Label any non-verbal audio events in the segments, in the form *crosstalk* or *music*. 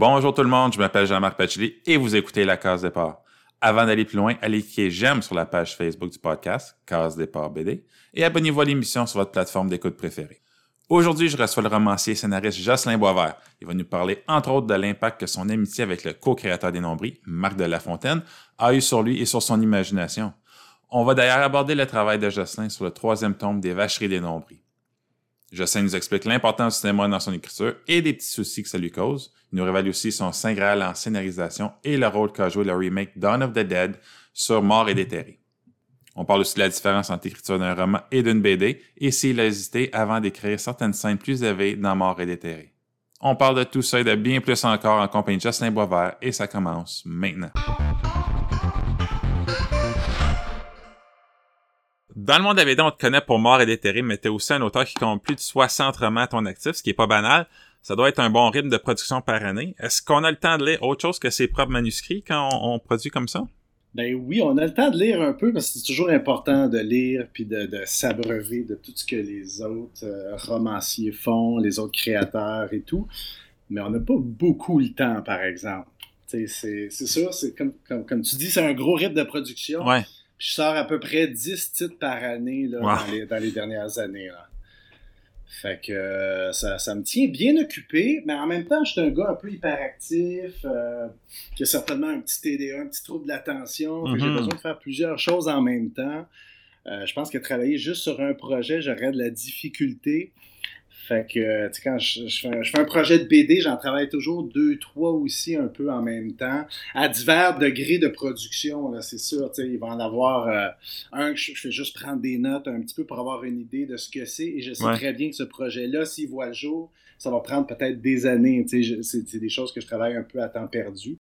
Bonjour tout le monde, je m'appelle Jean-Marc Pacheli et vous écoutez La Case Départ. Avant d'aller plus loin, allez cliquer j'aime sur la page Facebook du podcast, Case Départ BD, et abonnez-vous à l'émission sur votre plateforme d'écoute préférée. Aujourd'hui, je reçois le romancier et scénariste Jocelyn Boisvert. Il va nous parler entre autres de l'impact que son amitié avec le co-créateur des Nombris, Marc de Lafontaine, a eu sur lui et sur son imagination. On va d'ailleurs aborder le travail de Jocelyn sur le troisième tome des Vacheries des Nombris. Jocelyn nous explique l'importance du cinéma dans son écriture et des petits soucis que ça lui cause. Il nous révèle aussi son saint en scénarisation et le rôle qu'a joué le remake Dawn of the Dead sur Mort et déterré. On parle aussi de la différence entre l'écriture d'un roman et d'une BD et s'il a hésité avant d'écrire certaines scènes plus élevées dans Mort et déterré. On parle de tout ça et de bien plus encore en compagnie de Jocelyn Boisvert et ça commence maintenant. Dans le monde de la BD, on te connaît pour Mort et déterré, mais t'es aussi un auteur qui compte plus de 60 romans à ton actif, ce qui est pas banal. Ça doit être un bon rythme de production par année. Est-ce qu'on a le temps de lire autre chose que ses propres manuscrits quand on, produit comme ça? Ben oui, on a le temps de lire un peu parce que c'est toujours important de lire puis de, s'abreuver de tout ce que les autres euh, romanciers font, les autres créateurs et tout. Mais on n'a pas beaucoup le temps, par exemple. C'est ça, c'est comme, comme, comme, tu dis, c'est un gros rythme de production. Ouais je sors à peu près 10 titres par année là, dans, les, dernières années. Là. Fait que euh, ça, ça, me tient bien occupé, mais en même temps, je suis un gars un peu hyperactif, euh, qui a certainement un petit TDA, un petit trouble de l'attention. J'ai mm-hmm. besoin de faire plusieurs choses en même temps. Euh, je pense que travailler juste sur un projet, j'aurais de la difficulté. Fait que, tu sais, quand je, fais, un projet de BD, j'en travaille toujours deux, trois aussi un peu en même temps, à divers degrés de production, là, c'est sûr. Tu sais, il va en avoir euh, un que je, fais juste prendre des notes un petit peu pour avoir une idée de ce que c'est. Et je sais très bien que ce projet-là, s'il voit le jour, ça va prendre peut-être des années. Tu sais, c'est des choses que je travaille un peu à temps perdu.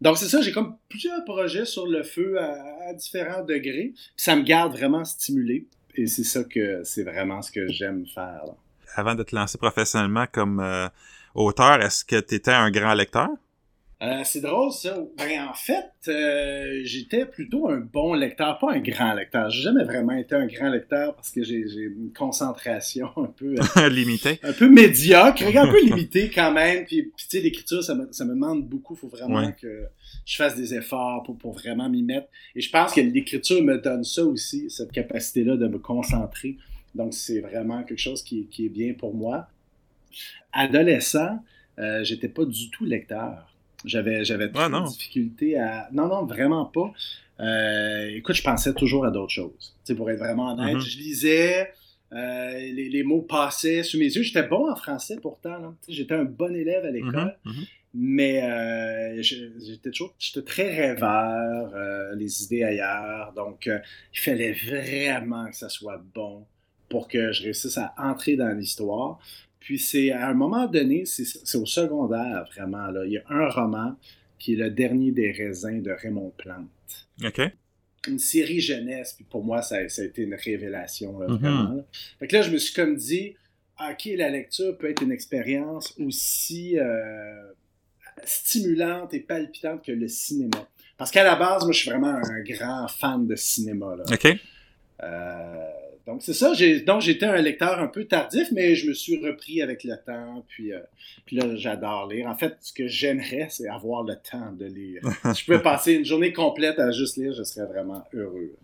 Donc, c'est ça, j'ai comme plusieurs projets sur le feu à, différents degrés. ça me garde vraiment stimulé. Et c'est ça que c'est vraiment ce que j'aime faire. Là avant de te lancer professionnellement comme euh, auteur, est-ce que tu étais un grand lecteur? Euh, c'est drôle ça. Ben, en fait, euh, j'étais plutôt un bon lecteur, pas un grand lecteur. J'ai jamais vraiment été un grand lecteur parce que j'ai une concentration *laughs* un peu *laughs* limitée, un peu médiocre, un peu *laughs* limitée quand même. Puis, tu sais, l'écriture, ça me, ça me demande beaucoup. Il faut vraiment que je fasse des efforts pour, pour vraiment m'y mettre. Et je pense que l'écriture me donne ça aussi, cette capacité-là de me concentrer. Donc, c'est vraiment quelque chose qui, est bien pour moi. Adolescent, euh, j'étais pas du tout lecteur. J'avais, j'avais ah, de difficulté à. Non, non, vraiment pas. Euh, écoute, je pensais toujours à d'autres choses. Pour être vraiment honnête, mm-hmm. je lisais, euh, les, mots passaient sous mes yeux. J'étais bon en français pourtant. J'étais un bon élève à l'école. Mm-hmm, mm-hmm. Mais euh, j'étais toujours j'étais très rêveur, les idées ailleurs. Donc, il fallait vraiment que ça soit bon pour que je réussisse à entrer dans l'histoire. Puis c'est à un moment donné, c'est au secondaire vraiment. Là. Il y a un roman qui est Le dernier des raisins de Raymond Plante. OK. Une série jeunesse, puis pour moi, ça, a été une révélation, là, mm-hmm. vraiment. Fait que là, je me suis comme dit, OK, la lecture peut être une expérience aussi euh, stimulante et palpitante que le cinéma. Parce qu'à la base, moi, je suis vraiment un grand fan de cinéma. Là. OK. Euh, donc, c'est ça. donc, j'étais un lecteur un peu tardif, mais je me suis repris avec le temps. Puis, euh, puis là, j'adore lire. En fait, ce que j'aimerais, c'est avoir le temps de lire. si *laughs* je pouvais passer une journée complète à juste lire, je serais vraiment heureux.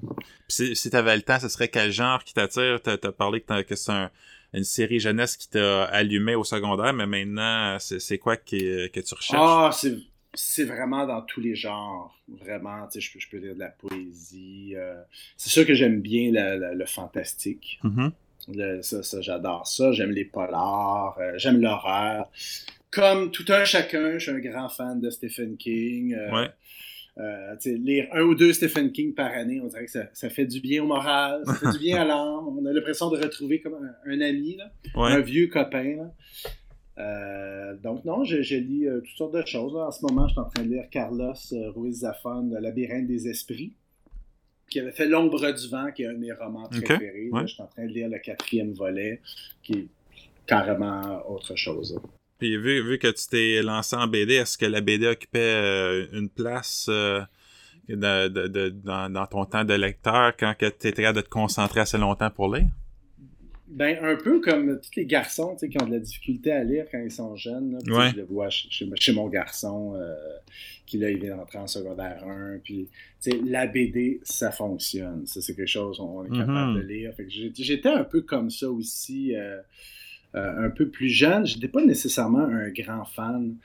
si, tu avais le temps, ce serait quel genre qui t'attire? Tu as, parlé que, c'est une série jeunesse qui t'a allumé au secondaire, mais maintenant, c'est quoi que tu recherches? Ah, c'est c'est vraiment dans tous les genres. Vraiment, tu sais, je, peux lire de la poésie. Euh, c'est sûr que j'aime bien le, fantastique. Mm-hmm. ça, j'adore ça. J'aime les polars. Euh, j'aime l'horreur. Comme tout un chacun, je suis un grand fan de Stephen King. Euh, ouais. lire un ou deux Stephen King par année, on dirait que ça, fait du bien au moral, ça fait du bien à l'âme. On a l'impression de retrouver comme un, ami, un vieux copain. Là. Euh, donc non, je, lis euh, toutes sortes de choses. En ce moment, je suis en train de lire Carlos euh, Ruiz Zafón, Le labyrinthe des esprits, qui avait fait L'ombre du vent, qui est un de mes romans préférés. je suis en train de lire le quatrième volet, qui est carrément autre chose. Puis vu, vu que tu t'es lancé en BD, est-ce que la BD occupait une place dans, ton temps de lecteur quand tu étais capable de te concentrer assez longtemps pour lire? Ben, un peu comme tous les garçons qui ont de la difficulté à lire quand ils sont jeunes. Je le vois chez, mon garçon euh, qui là, il vient d'entrer en secondaire 1. Puis, la BD, ça fonctionne. Ça, c'est quelque chose on est capable mm-hmm. de lire. J'étais un peu comme ça aussi, euh, euh, un peu plus jeune. J'étais pas nécessairement un grand fan.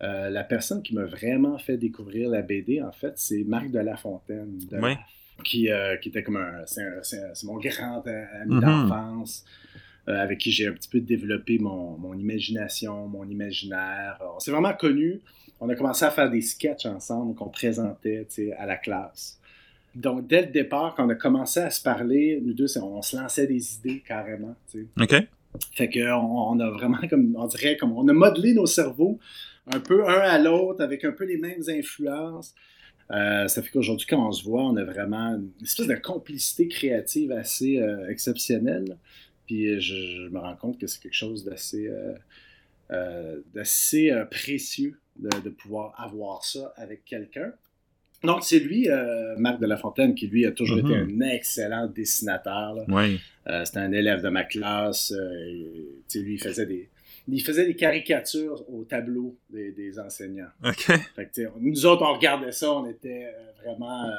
la personne qui m'a vraiment fait découvrir la BD, en fait, c'est Marc de La Fontaine. oui qui, euh, qui était comme un. C'est mon grand ami mhm. d'enfance. Euh, avec qui j'ai un petit peu développé mon, mon imagination, mon imaginaire. On s'est vraiment connus. On a commencé à faire des sketchs ensemble qu'on présentait à la classe. Donc, dès le départ, quand on a commencé à se parler, nous deux, on, se lançait des idées carrément. OK. Fait qu'on on a vraiment, *laughs* comme on dirait, comme on a modelé nos cerveaux un peu un à l'autre avec un peu les mêmes influences. Euh, ça fait qu'aujourd'hui, quand on se voit, on a vraiment une espèce de complicité créative assez euh, exceptionnelle. Puis euh, je, me rends compte que c'est quelque chose d'assez d'assez précieux de, pouvoir avoir ça avec quelqu'un. Donc, c'est lui, Marc de La Fontaine, qui lui a toujours été mm-hmm. un excellent dessinateur. C'était un élève de ma classe. lui, il faisait des, il faisait des caricatures au tableau des, enseignants. OK. nous autres, on regardait ça, on était euh, vraiment euh,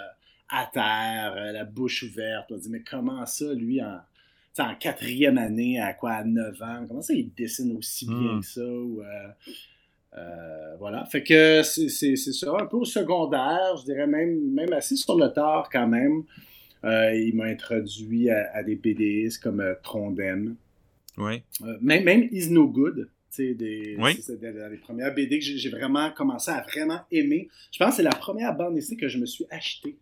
à terre, euh, la bouche ouverte. On dit, mais comment ça, lui, en, en quatrième année, à quoi, à 9 ans, comment ça, il dessine aussi bien hmm. que ça? voilà. Fait que c'est ça, un peu au secondaire, je dirais même, même assez sur le tard quand même. il m'a introduit à, des BDs comme Trondem. Oui. Euh, même, même Is No Good, des, oui. c'est les premières BD que j'ai vraiment commencé à vraiment aimer. Je pense que c'est la première bande dessinée que je me suis achetée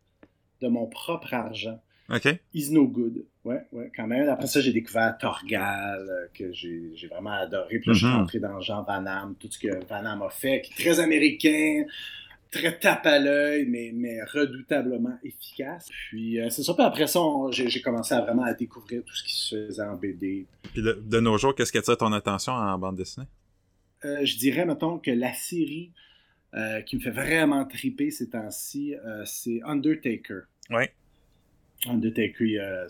de mon propre argent. OK. Is No Good. Ouais, ouais, quand même. Après ça, j'ai découvert Torgal, euh, que j'ai vraiment adoré. Puis là, je suis mm-hmm. rentré dans Jean Van Damme, tout ce que Van Damme a fait, qui est très américain, très tape à l'œil, mais, mais redoutablement efficace. Puis euh, c'est ça, puis après ça, j'ai commencé à vraiment à découvrir tout ce qui se faisait en BD. Puis de, nos jours, qu'est-ce qui attire ton attention en bande dessinée? Euh, je dirais, mettons, que la série euh, qui me fait vraiment triper ces temps-ci, c'est Undertaker. Oui. Undertaker, il y a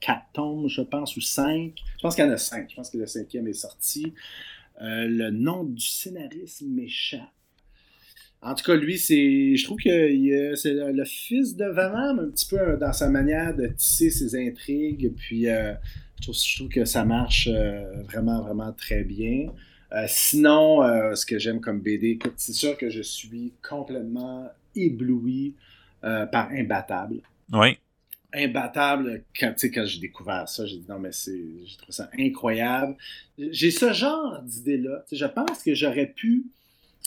quatre tomes, je pense, ou cinq. Je pense qu'il y en a cinq. Je pense que le cinquième est sorti. le nom du scénariste m'échappe. En tout cas, lui, c'est. Je trouve que c'est le fils de Van un petit peu euh, dans sa manière de tisser ses intrigues. Puis euh, je, trouve, que ça marche euh, vraiment, vraiment très bien. sinon, ce que j'aime comme BD, c'est sûr que je suis complètement ébloui par Imbattable. Oui. Imbattable, quand, quand j'ai découvert ça, j'ai dit non, mais c'est, j'ai trouvé ça incroyable. J'ai ce genre d'idée-là. Je pense que j'aurais pu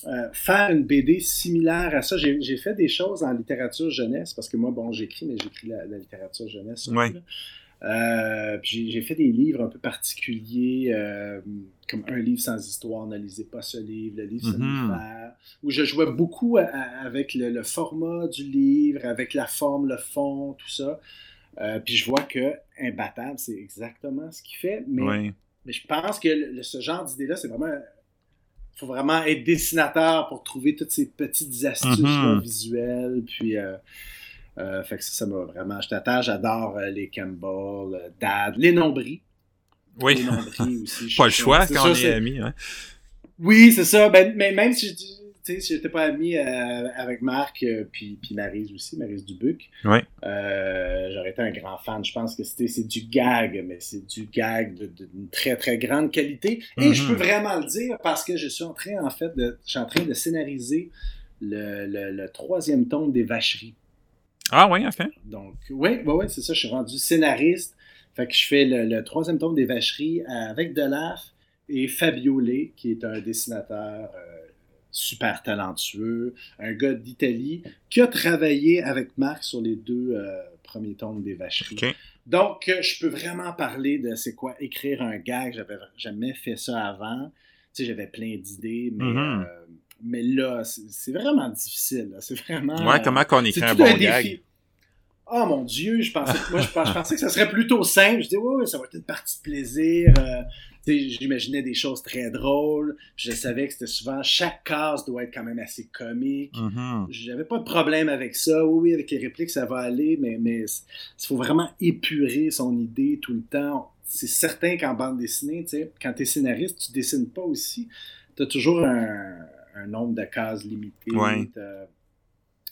euh, faire une BD similaire à ça. J'ai fait des choses en littérature jeunesse, parce que moi, bon, j'écris, mais j'écris la, littérature jeunesse. Euh, j'ai fait des livres un peu particuliers, euh, comme un livre sans histoire, ne lisez pas ce livre, le livre mm où je jouais beaucoup avec le, format du livre, avec la forme, le fond, tout ça. puis je vois que Imbattable, c'est exactement ce qu'il fait, mais, mais je pense que ce genre d'idée-là, c'est vraiment faut vraiment être dessinateur pour trouver toutes ces petites astuces mhm. visuelles. Puis, euh, euh, fait que ça, m'a vraiment. Je t'attends, j'adore euh, les Campbell, Dad, les nombris. Oui. Les nombris aussi. Pas le choix quand on est amis. Oui, c'est ça. Ben, mais même si je dis sais, si j'étais pas ami euh, avec Marc, euh, puis, puis Marise aussi, Marise Dubuc, ouais. Euh, j'aurais été un grand fan. Je pense que c'était c'est du gag, mais c'est du gag d'une très très grande qualité. Et je mhm. peux vraiment le dire parce que je suis en train en fait de, je suis en train de scénariser le, le, troisième tome des Vacheries. Ah oui, ok. Donc oui, oui, oui, c'est ça. Je suis rendu scénariste. Fait que je fais le, troisième tome des Vacheries avec Delaf et Fabiolé, qui est un dessinateur super talentueux, un gars d'Italie qui a travaillé avec Marc sur les deux euh, premiers tomes des vacheries. Donc, euh, je peux vraiment parler de c'est quoi écrire un gag. J'avais jamais fait ça avant. Tu sais, j'avais plein d'idées, mais, mm-hmm. euh, mais là, c'est vraiment difficile. C'est vraiment. Ouais, comment qu'on écrit un bon gag? Oh mon Dieu, je pensais, moi, je, pensais que ça serait plutôt simple. Je dis, oui, ça va être une partie de plaisir j'imaginais des choses très drôles. Je savais que c'était souvent chaque case doit être quand même assez comique. Mm-hmm. J'avais pas de problème avec ça. Oui, oui, avec les répliques, ça va aller, mais mais il faut vraiment épurer son idée tout le temps. c'est certain qu'en bande dessinée, quand tu es scénariste, tu dessines pas aussi. Tu as toujours un, nombre de cases limité.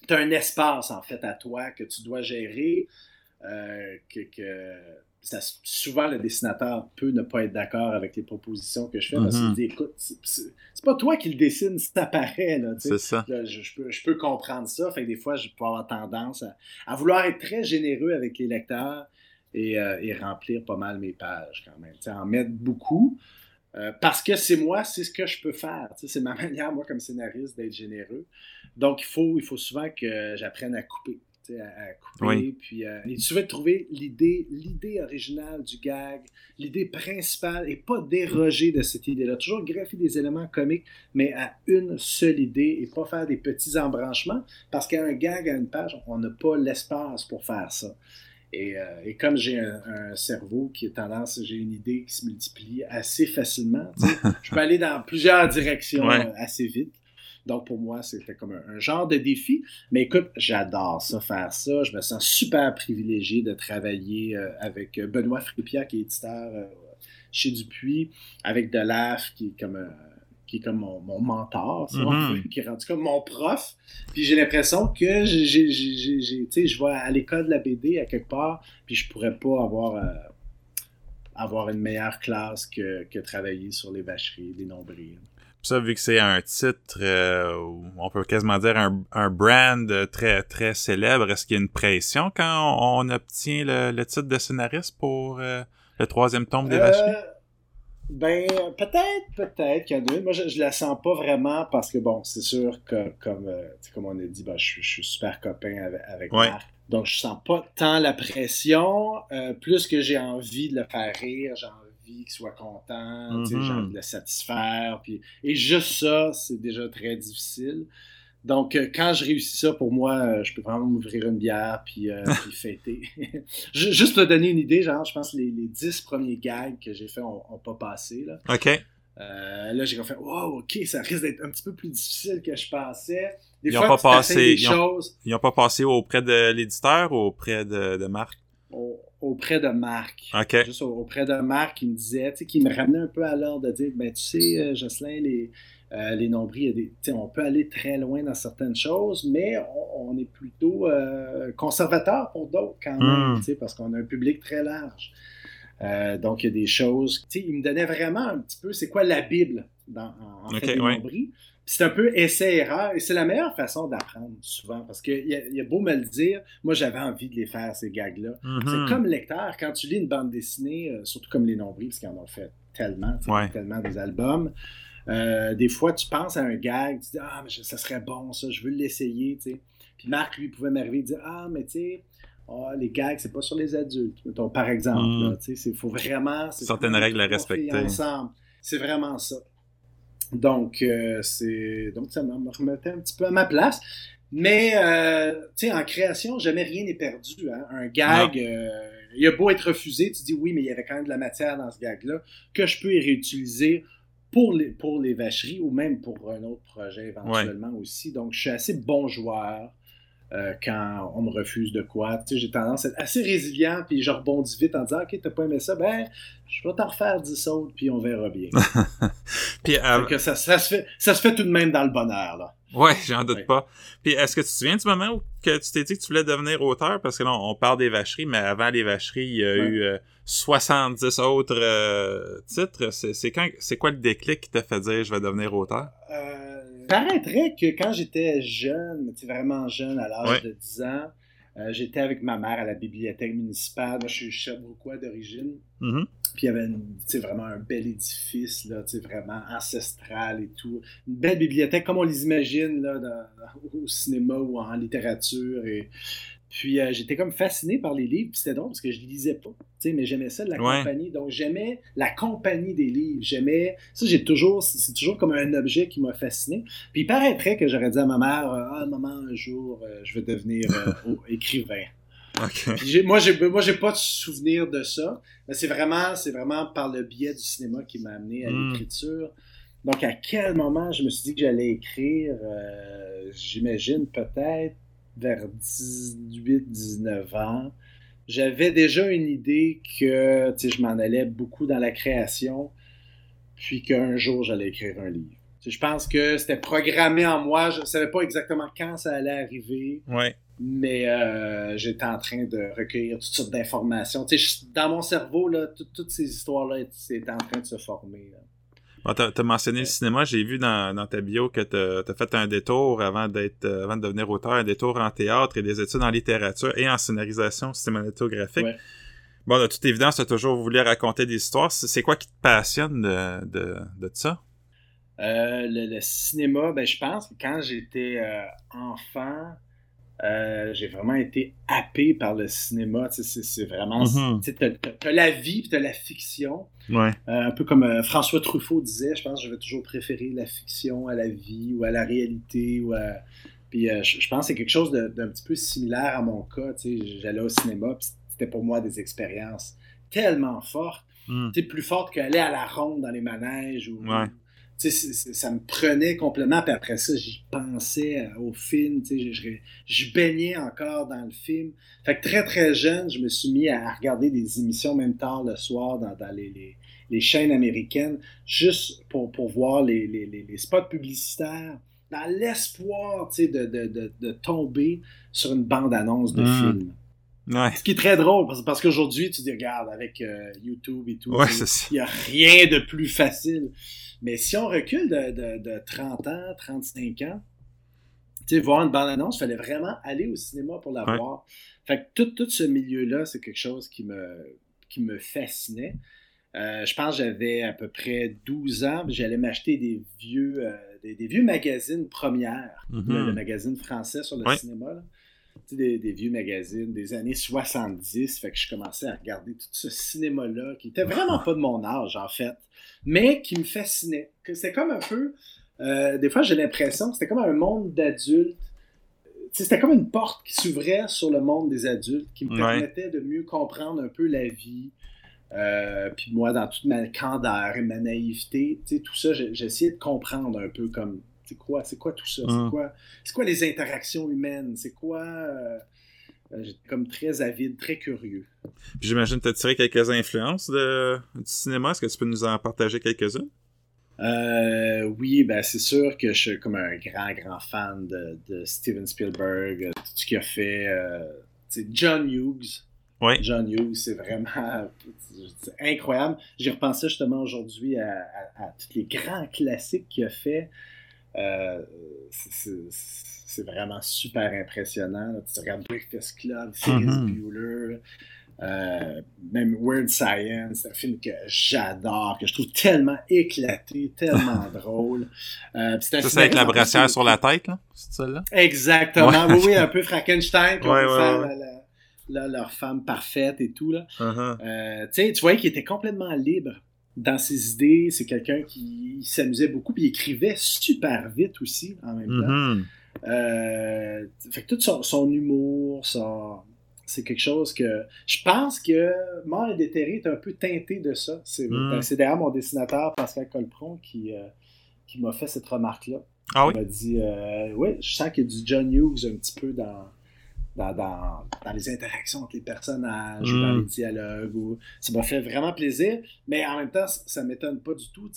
Tu as, un espace, en fait, à toi que tu dois gérer. Euh, que, souvent, le dessinateur peut ne pas être d'accord avec les propositions que je fais parce qu'il mm-hmm. dit écoute, c'est pas toi qui le dessine, ça paraît. C'est ça. je, peux, comprendre ça. Fait que des fois, je peux avoir tendance à, vouloir être très généreux avec les lecteurs et, euh, remplir pas mal mes pages quand même. en mettre beaucoup. Euh, parce que c'est moi, c'est ce que je peux faire. C'est ma *laughs* manière, moi, comme scénariste, d'être généreux. Donc, il faut, il faut souvent que j'apprenne à couper à, couper. Puis, euh, tu vas trouver l'idée, l'idée originale du gag, l'idée principale, et pas déroger de cette idée-là. Toujours greffer des éléments comiques, mais à une seule idée et pas faire des petits embranchements, parce qu'un gag à une page, on n'a pas l'espace pour faire ça. Et, euh, comme j'ai un, cerveau qui est tendance, j'ai une idée qui se multiplie assez facilement, *laughs* je peux aller dans plusieurs directions euh, assez vite. Donc, pour moi, c'était comme un, genre de défi. Mais écoute, j'adore ça, faire ça. Je me sens super privilégié de travailler euh, avec Benoît Fripia, qui est éditeur euh, chez Dupuis, avec Delaf, qui est comme, euh, qui est comme mon, mentor, mm-hmm. qui est rendu comme mon prof. Puis j'ai l'impression que j'ai, je vais à l'école de la BD à quelque part, puis je pourrais pas avoir avoir une meilleure classe que, que travailler sur les vacheries, les nombrils ça, vu que c'est un titre, euh, on peut quasiment dire un, brand très très célèbre, est-ce qu'il y a une pression quand on, obtient le, titre de scénariste pour euh, le troisième tome des vaches? Euh, ben, peut-être, peut-être qu'il y en a une. Moi, je, je la sens pas vraiment parce que, bon, c'est sûr que, comme, comme on a dit, ben, je, suis super copain avec, avec Marc. Donc, je sens pas tant la pression. plus que j'ai envie de le faire rire, j'ai envie qu'il soit content, mm de le satisfaire. Puis... Et juste ça, c'est déjà très difficile. Donc, euh, quand je réussis ça, pour moi, euh, je peux vraiment m'ouvrir une bière puis, euh, *laughs* fêter. *laughs* Juste pour te donner une idée, genre, je pense que les, dix premiers gags que j'ai faits n'ont pas passé. Là. OK. là, j'ai fait, wow, OK, ça risque d'être un petit peu plus difficile que je pensais. Des ils n'ont pas passé. Ils n'ont pas passé auprès de l'éditeur ou auprès de, de Marc? auprès de Marc. OK. Juste auprès de Marc, il me disait, tu sais, qui me ramenait un peu à l'ordre de dire, ben, tu sais, Jocelyn, les, euh, les nombris, on peut aller très loin dans certaines choses, mais on, est plutôt euh, conservateur pour d'autres quand même, hmm. parce qu'on a un public très large. donc, il y a des choses. Il me donnait vraiment un petit peu, c'est quoi la Bible dans, en, fait, nombris c'est un peu essai-erreur et c'est la meilleure façon d'apprendre souvent parce qu'il y, a beau me le dire, moi j'avais envie de les faire ces gags-là. C'est mm-hmm. comme lecteur, quand tu lis une bande dessinée, euh, surtout comme les nombris, parce qu'ils en ont fait tellement, tellement des albums, euh, des fois tu penses à un gag, tu dis Ah, mais ça serait bon ça, je veux l'essayer. Puis Marc, lui, pouvait m'arriver et dire Ah, mais tu sais, ah, les gags, c'est pas sur les adultes. par exemple, mm. il faut vraiment. Certaines règles à respecter. Ensemble. C'est vraiment ça. Donc, euh, c'est donc ça me remettait un petit peu à ma place. Mais, euh, tu sais, en création, jamais rien n'est perdu. Hein. Un gag, euh, il a beau être refusé, tu dis oui, mais il y avait quand même de la matière dans ce gag-là que je peux y réutiliser pour les, pour les vacheries ou même pour un autre projet éventuellement aussi. Donc, je suis assez bon joueur. Euh, quand on me refuse de quoi. Tu sais, j'ai tendance à être assez résilient, puis je rebondis vite en disant Ok, t'as pas aimé ça, ben, je vais t'en refaire 10 autres, puis on verra bien. *laughs* puis, euh, ça, ça, se fait, ça se fait tout de même dans le bonheur, là. Ouais, j'en doute pas. Puis est-ce que tu te souviens du moment où que tu t'es dit que tu voulais devenir auteur? Parce que là, on parle des vacheries, mais avant les vacheries, il y a eu 70 euh, autres titres. C'est, quand, c'est quoi le déclic qui t'a fait dire je vais devenir auteur? Paraîtrait que quand j'étais jeune, vraiment jeune, à l'âge de 10 ans, euh, j'étais avec ma mère à la bibliothèque municipale. Moi, je suis quoi d'origine. Mm-hmm. Puis il y avait vraiment un bel édifice, là, vraiment ancestral et tout. Une belle bibliothèque, comme on les imagine là, au cinéma ou en littérature. Et puis euh, j'étais comme fasciné par les livres, puis c'était drôle parce que je ne lisais pas, mais j'aimais ça de la compagnie. Donc j'aimais la compagnie des livres, j'aimais ça j'ai toujours c'est toujours comme un objet qui m'a fasciné. Puis il paraîtrait que j'aurais dit à ma mère euh, "Ah maman, un jour euh, je vais devenir écrivain." *laughs* Okay. moi j'ai moi j'ai pas de souvenir de ça, mais c'est vraiment c'est vraiment par le biais du cinéma qui m'a amené à hmm. l'écriture. Donc à quel moment je me suis dit que j'allais écrire? J'imagine peut-être vers 18-19 ans. j'avais déjà une idée que je m'en allais beaucoup dans la création, puis qu'un jour j'allais écrire un livre. je pense que c'était programmé en moi. Je ne savais pas exactement quand ça allait arriver. Ouais. Mais euh, j'étais en train de recueillir toutes sortes d'informations. Dans mon cerveau, là, toutes ces histoires-là étaient en train de se former. Tu as, mentionné le cinéma. J'ai vu dans, ta bio que tu as, fait un détour avant d'être euh, avant de devenir auteur, un détour en théâtre et des études en littérature et en scénarisation cinématographique. Bon, de toute évidence, tu as toujours voulu raconter des histoires. C'est quoi qui te passionne de, de, de ça? Euh, le, cinéma, ben, je pense que quand j'étais enfant, euh, j'ai vraiment été happé par le cinéma. C'est vraiment. Mm T'as la vie puis t'as la fiction. Euh, un peu comme euh, François Truffaut disait, je pense que je vais toujours préférer la fiction à la vie ou à la réalité. Ou Puis je, pense que c'est quelque chose d'un petit peu similaire à mon cas. J'allais au cinéma puis c'était pour moi des expériences tellement fortes. Mm. plus fortes qu'aller à la ronde dans les manèges ou, ça me prenait complètement. Puis après ça, j'y pensais au film. Je, je, baignais encore dans le film. Fait que très, très jeune, je me suis mis à regarder des émissions, même tard le soir, dans, les, les, chaînes américaines, juste pour, pour voir les, les, spots publicitaires, dans l'espoir de, de, de, de, tomber sur une bande-annonce de mmh. film. Ce qui est très drôle, parce, parce qu'aujourd'hui, tu dis, regarde, avec euh, YouTube et tout, il n'y a rien de plus facile. Mais si on recule de, de, 30 ans, 35 ans, tu sais, voir une bande-annonce, il fallait vraiment aller au cinéma pour la voir. Fait que tout, tout ce milieu-là, c'est quelque chose qui me, qui me fascinait. Euh, je pense que j'avais à peu près 12 ans, j'allais m'acheter des vieux, euh, des, vieux magazines premières, mm-hmm. le, magazine français sur le cinéma. Là des, des, vieux magazines des années 70. Fait que je commençais à regarder tout ce cinéma-là, qui était vraiment pas de mon âge, en fait, mais qui me fascinait. C'était comme un peu. Euh, des fois, j'ai l'impression que c'était comme un monde d'adultes. C'était comme une porte qui s'ouvrait sur le monde des adultes, qui me permettait de mieux comprendre un peu la vie. Euh, puis moi, dans toute ma candeur et ma naïveté, tout ça, j'essayais de comprendre un peu comme c'est quoi, c'est quoi tout ça? C'est hum. quoi, quoi les interactions humaines? C'est quoi. Euh, euh, j'étais comme très avide, très curieux. j'imagine que tu as tiré quelques influences de, du cinéma. Est-ce que tu peux nous en partager quelques-unes? Euh, oui, ben c'est sûr que je suis comme un grand, grand fan de, Steven Spielberg, tout ce qu'il a fait. c'est John Hughes. John Hughes, c'est vraiment incroyable. J'ai repensé justement aujourd'hui à, à, tous les grands classiques qu'il a fait. Euh, c'est vraiment super impressionnant. Tu regardes Breakfast Club, Ferris mm Bueller, euh, même Weird Science, c'est un film que j'adore, que je trouve tellement éclaté, tellement *laughs* drôle. Euh, ça, c'est avec la brassière sur la tête, là? C'est ça, là? Exactement. oui, oui, un peu Frankenstein, qui ouais, leur femme parfaite et tout, là. Uh-huh. tu vois qu'il était complètement libre dans ses idées. C'est quelqu'un qui s'amusait beaucoup, puis il écrivait super vite aussi en même temps. Mm-hmm. Euh, fait que tout son, humour, c'est quelque chose que je pense que Mort et déterré est un peu teinté de ça. C'est mm. ben, d'ailleurs mon dessinateur Pascal Colpron qui, euh, qui m'a fait cette remarque-là. Ah oui? Il m'a dit euh, Oui, je sens qu'il y a du John Hughes un petit peu dans, dans, dans, dans, les interactions entre les personnages, dans mm. les dialogues. Ou... Ça m'a fait vraiment plaisir, mais en même temps, ça ne m'étonne pas du tout.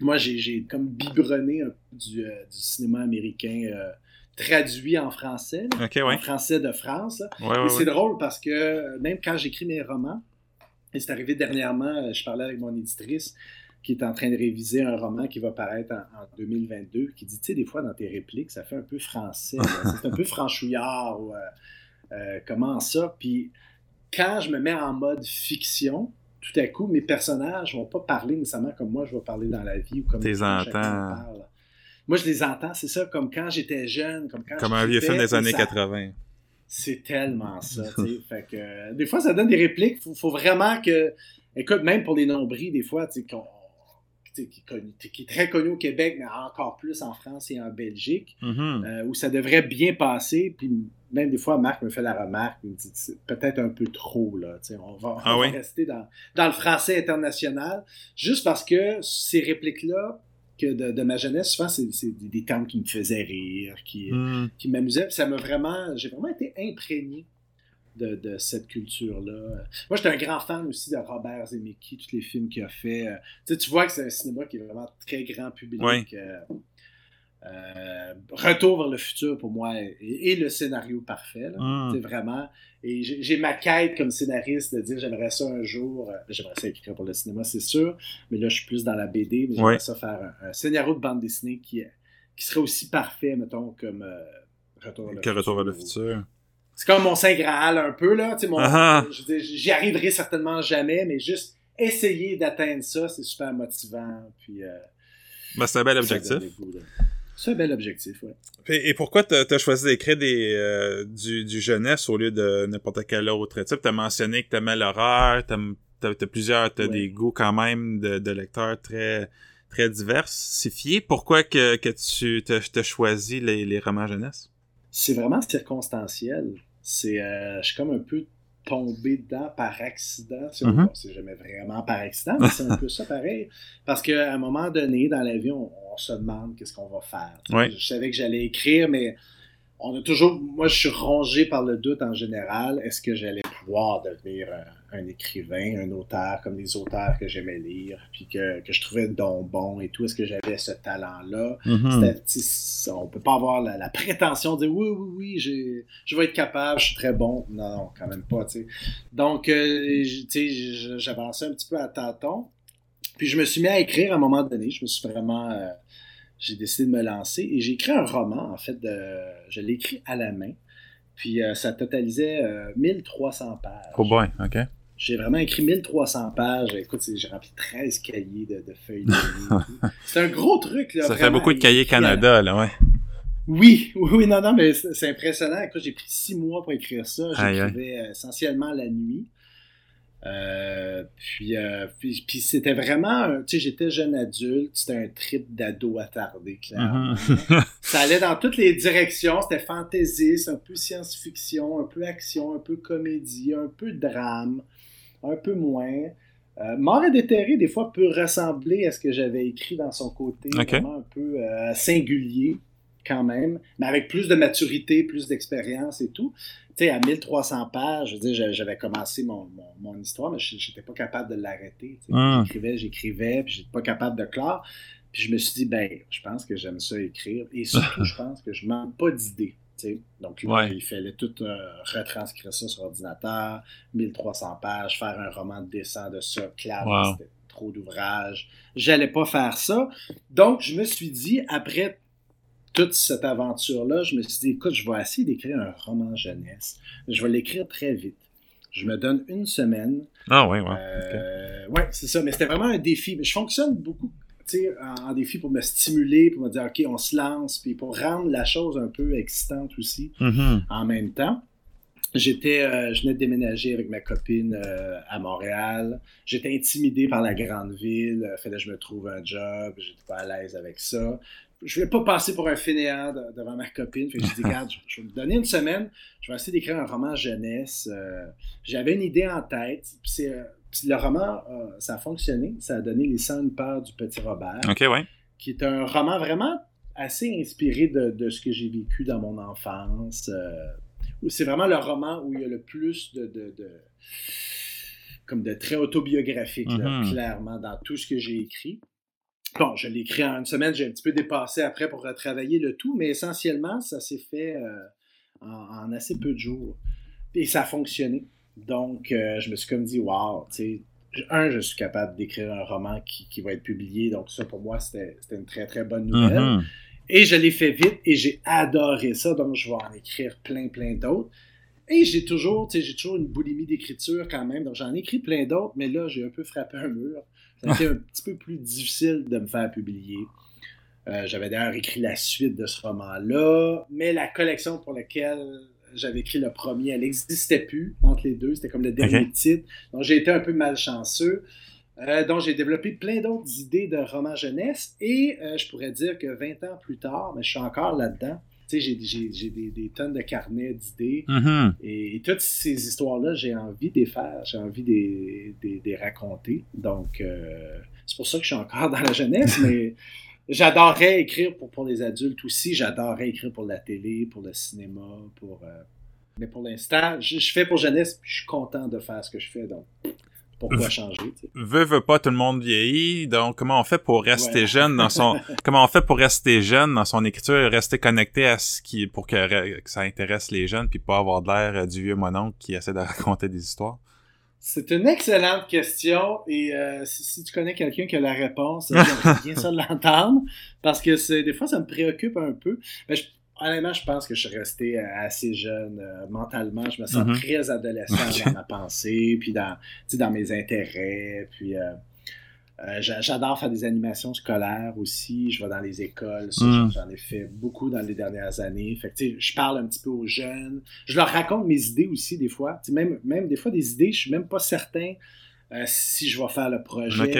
Moi, j'ai comme biberonné du, euh, du, cinéma américain euh, traduit en français, en français de France. et c'est drôle parce que euh, même quand j'écris mes romans, et c'est arrivé dernièrement, je parlais avec mon éditrice, qui est en train de réviser un roman qui va paraître en, 2022, qui dit, tu sais, des fois dans tes répliques, ça fait un peu français, *laughs* c'est un peu franchouillard, ou, euh, euh, comment ça? Puis quand je me mets en mode fiction, tout à coup, mes personnages vont pas parler nécessairement comme moi je vais parler dans la vie ou comme les entends. Moi, je les entends, c'est ça, comme quand j'étais jeune, comme quand Comme un vieux film des années 80. C'est tellement ça, tu sais. *laughs* fait que, des fois, ça donne des répliques. Faut, faut vraiment que. Écoute, même pour les nombris, des fois, tu sais, qui, est très connu au Québec, mais encore plus en France et en Belgique, mm-hmm. euh, où ça devrait bien passer. Puis même des fois, Marc me fait la remarque, il me dit peut-être un peu trop, là. On va, on ah va rester dans, dans, le français international, juste parce que ces répliques-là, que de, ma jeunesse, souvent, c'est des, termes qui me faisaient rire, qui, mm. qui m'amusaient. Ça m'a vraiment, j'ai vraiment été imprégné de, cette culture-là. Moi, j'étais un grand fan aussi de Robert Zemeckis, tous les films qu'il a fait. Tu, tu vois que c'est un cinéma qui est vraiment très grand public. Euh, Retour vers le futur pour moi est, le scénario parfait. C'est hmm. vraiment. Et j'ai ma quête comme scénariste de dire j'aimerais ça un jour. Euh, j'aimerais ça écrire pour le cinéma, c'est sûr. Mais là, je suis plus dans la BD. Mais j'aimerais ça faire un, scénario de bande dessinée qui, qui serait aussi parfait, mettons, comme euh, Retour vers le futur. Retour vers le futur. C'est comme mon Saint Graal un peu, là. Ah. J'y arriverai certainement jamais, mais juste essayer d'atteindre ça, c'est super motivant. Puis. Ben, c'est un bel objectif. C'est un bel objectif, oui. Et, pourquoi tu as, choisi d'écrire des, euh, du, du, jeunesse au lieu de n'importe quel autre? Type? Tu as mentionné que tu aimais l'horreur, tu as, plusieurs, tu as des goûts quand même de, de lecteurs très très diversifiés. Pourquoi que, que tu as choisi les, les romans jeunesse? C'est vraiment circonstanciel. C'est, euh, je suis comme un peu tombé dedans par accident. C'est jamais vraiment par accident, mais c'est un peu ça pareil. Parce qu'à un moment donné, dans la vie, on, se demande qu'est-ce qu'on va faire. Je savais que j'allais écrire, mais on a toujours. Moi, je suis rongé par le doute en général. Est-ce que j'allais pouvoir devenir un, écrivain, un auteur comme les auteurs que j'aimais lire, puis que, je trouvais donc bon et tout? Est-ce que j'avais ce talent-là? Mm-hmm. On peut pas avoir la, prétention de dire oui, oui, oui, je vais être capable, je suis très bon. Non, non, quand même pas. Donc, euh, j'avançais un petit peu à tâtons. Puis je me suis mis à écrire à un moment donné. Je me suis vraiment. Euh, j'ai décidé de me lancer et j'ai écrit un roman, en fait, de, je l'ai écrit à la main. Puis euh, ça totalisait 1300 euh, pages. Oh boy, OK. J'ai vraiment écrit 1300 pages. Écoute, j'ai rempli 13 cahiers de, feuilles de *laughs* C'est un gros truc, là. Ça fait beaucoup de cahiers Canada, là, ouais. *laughs* Oui, oui, non, non, mais c'est impressionnant. Écoute, j'ai pris six mois pour écrire ça. J'écrivais euh, essentiellement la nuit. Euh, euh, puis, puis, c'était vraiment, tu sais, j'étais jeune adulte, c'était un trip d'ado attardé, clairement. Mhm. *laughs* ça allait dans toutes les directions, c'était fantaisiste, un peu science-fiction, un peu action, un peu comédie, un peu drame, un peu moins. Euh, Mort et déterré, des fois, peut ressembler à ce que j'avais écrit dans son côté, vraiment un peu singulier quand même, mais avec plus de maturité, plus d'expérience et tout sais, à 1300 pages, je veux dire, j'avais commencé mon, histoire, mais je n'étais pas capable de l'arrêter. Ah. J'écrivais, j'écrivais, puis j'étais pas capable de clore. Puis je me suis dit, ben, je pense que j'aime ça écrire. Et surtout, *laughs* je pense que je manque pas d'idées. Donc, il fallait tout euh, retranscrire ça sur ordinateur, 1300 pages, faire un roman de dessin de ça, clairement, c'était trop d'ouvrage. J'allais pas faire ça. Donc, je me suis dit, après toute cette aventure-là, je me suis dit, écoute, je vais essayer d'écrire un roman jeunesse. Je vais l'écrire très vite. Je me donne une semaine. Ah oui, ouais. Euh, Ouais, c'est ça. Mais c'était vraiment un défi. Je fonctionne beaucoup en, en défi pour me stimuler, pour me dire, OK, on se lance, puis pour rendre la chose un peu excitante aussi mm-hmm. en même temps. J'étais, euh, je venais de déménager avec ma copine euh, à Montréal. J'étais intimidé par la grande ville. Il fallait que je me trouve un job. J'étais pas à l'aise avec ça je voulais pas passer pour un fainéant devant ma copine. Fait que je dis, *laughs* regarde, je, vais me donner une semaine. Je vais essayer d'écrire un roman jeunesse. Euh, j'avais une idée en tête. Puis, euh, le roman, euh, ça a fonctionné. Ça a donné Les 101 peurs du petit Robert. OK, ouais. Qui est un roman vraiment assez inspiré de, ce que j'ai vécu dans mon enfance. c'est vraiment le roman où il y a le plus de, de, comme de traits autobiographiques, mm-hmm. clairement, dans tout ce que j'ai écrit. Bon, je l'ai écrit en une semaine, j'ai un petit peu dépassé après pour retravailler le tout, mais essentiellement, ça s'est fait euh, en, assez peu de jours. Et ça a fonctionné. Donc, euh, je me suis comme dit, wow, tu sais, un, je suis capable d'écrire un roman qui, va être publié. Donc, ça, pour moi, c'était une très, très bonne nouvelle. Mm-hmm. Et je l'ai fait vite et j'ai adoré ça. Donc, je vais en écrire plein, plein d'autres. Et j'ai toujours, tu sais, j'ai toujours une boulimie d'écriture quand même. Donc, j'en ai écrit plein d'autres, mais là, j'ai un peu frappé un mur. Ça a été un petit peu plus difficile de me faire publier. Euh, j'avais d'ailleurs écrit la suite de ce roman-là, mais la collection pour laquelle j'avais écrit le premier, elle n'existait plus entre les deux. C'était comme le dernier titre. Donc j'ai été un peu malchanceux. Euh, donc j'ai développé plein d'autres idées de romans jeunesse et euh, je pourrais dire que 20 ans plus tard, mais je suis encore là-dedans. Tu sais, j'ai des, tonnes de carnets d'idées. Mm-hmm. et, toutes ces histoires-là, j'ai envie de les faire, j'ai envie de les raconter. Donc, euh, c'est pour ça que je suis encore dans la jeunesse, *laughs* mais j'adorerais écrire pour, pour les adultes aussi. J'adorerais écrire pour la télé, pour le cinéma, pour. Euh, Mais pour l'instant, je, fais pour jeunesse, puis je suis content de faire ce que je fais. Donc, pourquoi changer? Veut, veut pas, tout le monde vieillit. Donc, comment on fait pour rester jeune dans son, *laughs* comment on fait pour rester jeune dans son écriture, rester connecté à ce qui, pour que, ça intéresse les jeunes, puis pas avoir l'air euh, du vieux mononcle qui essaie de *laughs* raconter des histoires? C'est une excellente question et euh, si, tu connais quelqu'un qui a la réponse, j'aimerais bien ça de *laughs* l'entendre parce que c'est des fois ça me préoccupe un peu. Je, honnêtement, je pense que je suis resté euh, assez jeune euh, mentalement. Je me sens mm-hmm. très adolescent dans ma pensée, puis dans, dans mes intérêts. Puis euh, j'adore faire des animations scolaires aussi. Je vais dans les écoles. Mm. J'en ai fait beaucoup dans les dernières années. Fait que, je parle un petit peu aux jeunes. Je leur raconte mes idées aussi des fois. même, même des fois des idées, je suis même pas certain. si je vais faire le projet.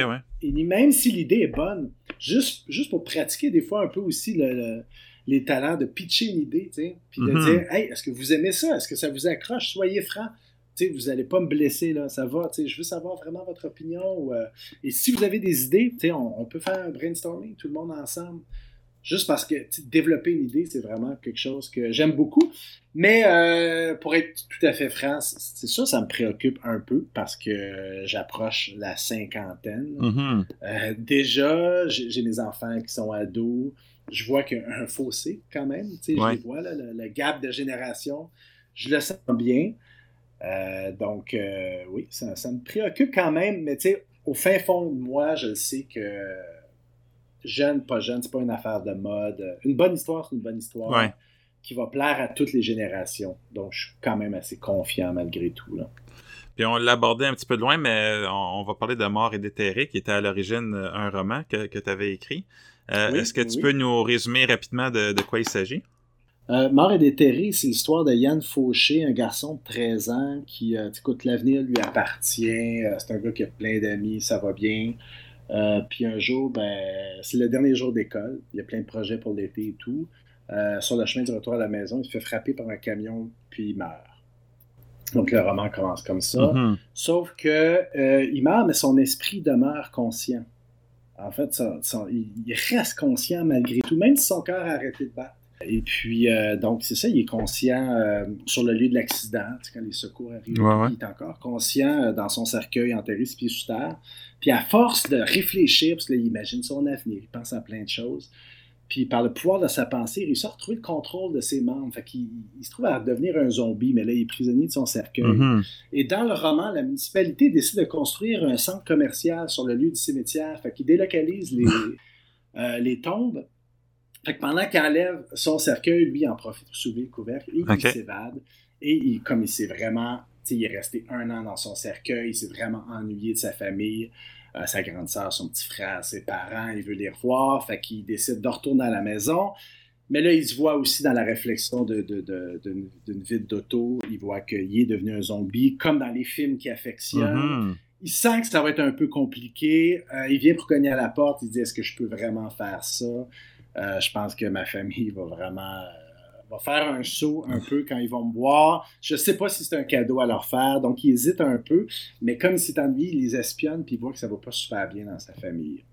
Et même si l'idée est bonne, juste, juste pour pratiquer des fois un peu aussi le les talents de pitcher une idée, tu sais, puis de mhm. dire, hey, est-ce que vous aimez ça? Est-ce que ça vous accroche? Soyez franc. Tu sais, vous n'allez pas me blesser, là, ça va, tu sais, je veux savoir vraiment votre opinion. Euh, et si vous avez des idées, tu sais, on, peut faire un brainstorming, tout le monde ensemble. Juste parce que développer une idée, c'est vraiment quelque chose que j'aime beaucoup. Mais euh, pour être tout à fait franc, c'est ça, ça me préoccupe un peu parce que j'approche la cinquantaine. Mhm. Euh, déjà, j'ai mes enfants qui sont ados je vois qu'il y a un fossé quand même. Je les vois, là, le, gap de génération. Je le sens bien. Euh, donc, euh, oui, ça, me préoccupe quand même. Mais au fin fond de moi, je sais que jeune, pas jeune, c'est pas une affaire de mode. Une bonne histoire, c'est une bonne histoire qui va plaire à toutes les générations. Donc, je suis quand même assez confiant malgré tout. Là. Puis on l'a abordé un petit peu de loin, mais on, va parler de Mort et déterré, qui était à l'origine un roman que, que tu avais écrit. Euh, est-ce que tu peux nous résumer rapidement de, quoi il s'agit? Euh, Mort et déterré, c'est l'histoire de Yann Fauché, un garçon de 13 ans qui, euh, écoute, l'avenir lui appartient. Euh, c'est un gars qui a plein d'amis, ça va bien. puis un jour, ben, c'est le dernier jour d'école. Il y a plein de projets pour l'été et tout. sur le chemin du retour à la maison, il se fait frapper par un camion, puis il meurt. Donc le roman commence comme ça. Mm-hmm. Sauf que il meurt, mais son esprit demeure conscient. En fait, il reste conscient malgré tout, même si son cœur a arrêté de battre. Et puis, euh, donc, c'est ça, il est conscient euh, sur le lieu de l'accident, quand les secours arrivent, il est encore conscient euh, dans son cercueil, enterré ses pieds sous terre. Puis, à force de réfléchir, parce qu'il imagine son avenir, il pense à plein de choses, puis par le pouvoir de sa pensée, il réussit à retrouver le contrôle de ses membres. Fait qu'il il se trouve à devenir un zombie, mais là, il est prisonnier de son cercueil. Mm-hmm. Et dans le roman, la municipalité décide de construire un centre commercial sur le lieu du cimetière. Fait qu'il délocalise les, *laughs* euh, les tombes. Fait que pendant qu'il enlève son cercueil, lui, il en profite pour soulever le couvercle et il s'évade. Et il, comme il s'est vraiment, il est resté un an dans son cercueil, il s'est vraiment ennuyé de sa famille. Euh, sa grande sœur, son petit frère, ses parents, il veut les revoir, fait qu'il décide de retourner à la maison. Mais là, il se voit aussi dans la réflexion d'une de, d'auto, il voit qu'il est devenu un zombie, comme dans les films qu'il affectionne. Mm-hmm. Il sent que ça va être un peu compliqué. Euh, il vient pour cogner à la porte, il dit Est-ce que je peux vraiment faire ça? Euh, Je pense que ma famille va vraiment va faire un saut un peu quand ils vont me voir. Je sais pas si c'est un cadeau à leur faire, donc ils hésitent un peu, mais comme c'est ennuyé, ils les espionnent puis ils voient que ça va pas super bien dans sa famille.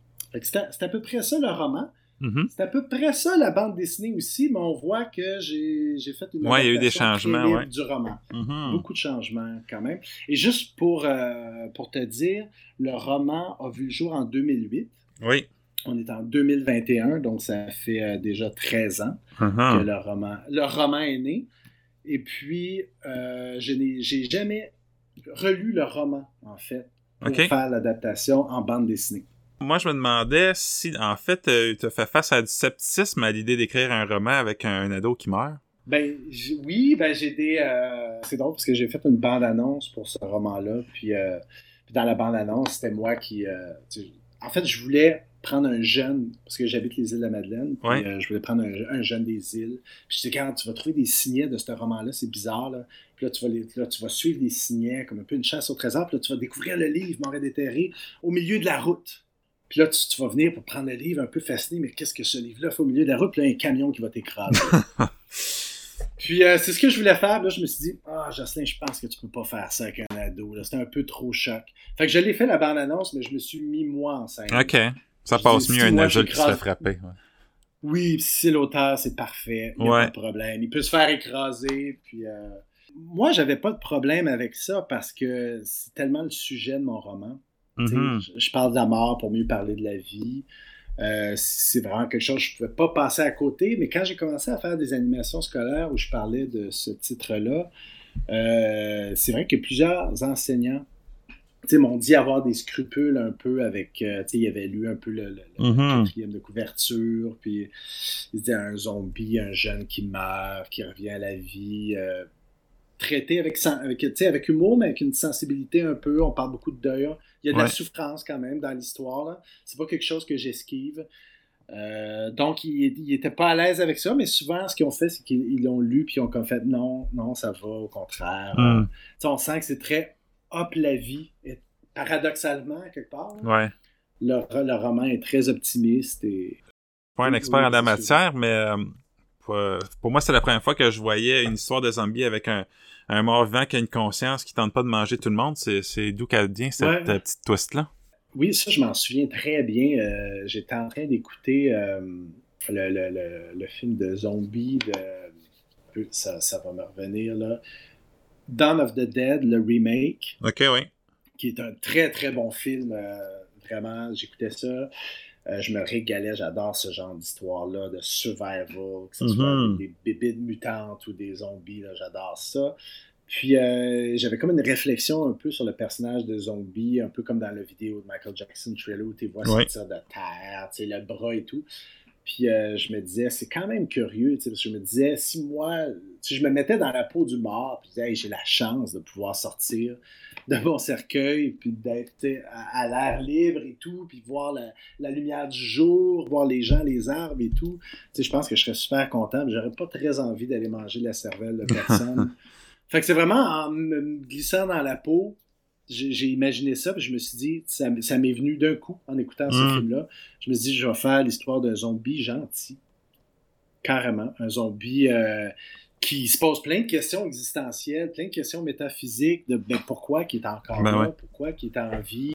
C'est à, peu près ça le roman. Mm-hmm. C'est à peu près ça la bande dessinée aussi, mais on voit que j'ai fait une ouais, il y a eu des changements du roman. Mm-hmm. Beaucoup de changements quand même. Et juste pour, euh, pour te dire, le roman a vu le jour en 2008. Oui. On est en 2021, donc ça fait euh, déjà 13 ans uh-huh. que le roman, le roman est né. Et puis, euh, je n'ai jamais relu le roman, en fait, pour faire l'adaptation en bande dessinée. Moi, je me demandais si, en fait, euh, tu as fait face à du scepticisme à l'idée d'écrire un roman avec un, ado qui meurt? Ben oui, ben j'ai des. c'est drôle parce que j'ai fait une bande-annonce pour ce roman-là. Puis, puis, dans la bande-annonce, c'était moi qui. en fait, je voulais prendre un jeune, parce que j'habite les îles de la Madeleine, puis, euh, je voulais prendre un, jeune des îles. Puis je disais, quand tu vas trouver des signets de ce roman-là, c'est bizarre, là. Puis là tu, vas là, tu vas suivre des signets, comme un peu une chasse au trésor, puis là, tu vas découvrir le livre, Mort déterré, au milieu de la route. Puis là, tu, vas venir pour prendre le livre, un peu fasciné, mais qu'est-ce que ce livre-là fait au milieu de la route, puis là, il y a un camion qui va t'écraser. *laughs* Puis euh, c'est ce que je voulais faire. Là, je me suis dit, ah, Jocelyn, je pense que tu peux pas faire ça avec un ado. C'était un peu trop choc. Fait que je l'ai fait la bande-annonce, mais je me suis mis moi en scène. OK. Ça passe mieux un adulte qui se fait frapper. Oui, si l'auteur, c'est parfait. Il n'y a pas de problème. Il peut se faire écraser. Puis, euh, moi, j'avais pas de problème avec ça parce que c'est tellement le sujet de mon roman. Mm-hmm. je, parle de la mort pour mieux parler de la vie. Euh, c'est vraiment quelque chose que je ne pouvais pas passer à côté, mais quand j'ai commencé à faire des animations scolaires où je parlais de ce titre-là, euh, c'est vrai que plusieurs enseignants m'ont dit avoir des scrupules un peu avec. Euh, ils avaient lu un peu le, mm-hmm. quatrième de couverture, puis ils disaient un zombie, un jeune qui meurt, qui revient à la vie. traité avec, avec, avec humour, mais avec une sensibilité un peu. On parle beaucoup de deuil. Il y a de la souffrance quand même dans l'histoire. C'est pas quelque chose que j'esquive. Euh, donc, il n'était pas à l'aise avec ça, mais souvent, ce qu'ils ont fait, c'est qu'ils l'ont lu, puis ils ont comme fait non, non, ça va, au contraire. Hmm. on sent que c'est très hop la vie, et paradoxalement, quelque part. Ouais. Le, le, roman est très optimiste. Et... Pas un expert en la matière, mais euh, pour, moi, c'est la première fois que je voyais une histoire de zombie avec un, un mort-vivant qui a une conscience, qui tente pas de manger tout le monde, c'est d'où qu'elle vient cette petite twist-là? Oui, ça, je m'en souviens très bien. Euh, j'étais en train d'écouter euh, le, film de zombies, de... Ça, va me revenir là. Dawn of the Dead, le remake. OK, oui. Qui est un très, très bon film. Euh, vraiment, j'écoutais ça. je me régalais, j'adore ce genre d'histoire-là, de survival, que ce soit mm-hmm. des, bébites mutantes ou des zombies, j'adore ça. Puis euh, j'avais comme une réflexion un peu sur le personnage de zombie, un peu comme dans la vidéo de Michael Jackson Thriller où tu vois sortir de terre, le bras et tout. Puis euh, je me disais, c'est quand même curieux, parce que je me disais, si moi, si je me mettais dans la peau du mort, puis hey, j'ai la chance de pouvoir sortir de mon cercueil, puis d'être à, l'air libre et tout, puis voir la, lumière du jour, voir les gens, les arbres et tout, je pense que je serais super content, mais j'aurais pas très envie d'aller manger la cervelle de *laughs* personne. Fait que c'est vraiment en me glissant dans la peau, j'ai imaginé ça, puis je me suis dit, ça, m'est venu d'un coup en écoutant ce mm. film-là. Je me suis dit, je vais faire l'histoire d'un zombie gentil. Carrément. Un zombie euh, qui se pose plein de questions existentielles, plein de questions métaphysiques de ben, pourquoi il est encore ben là, pourquoi il est en vie,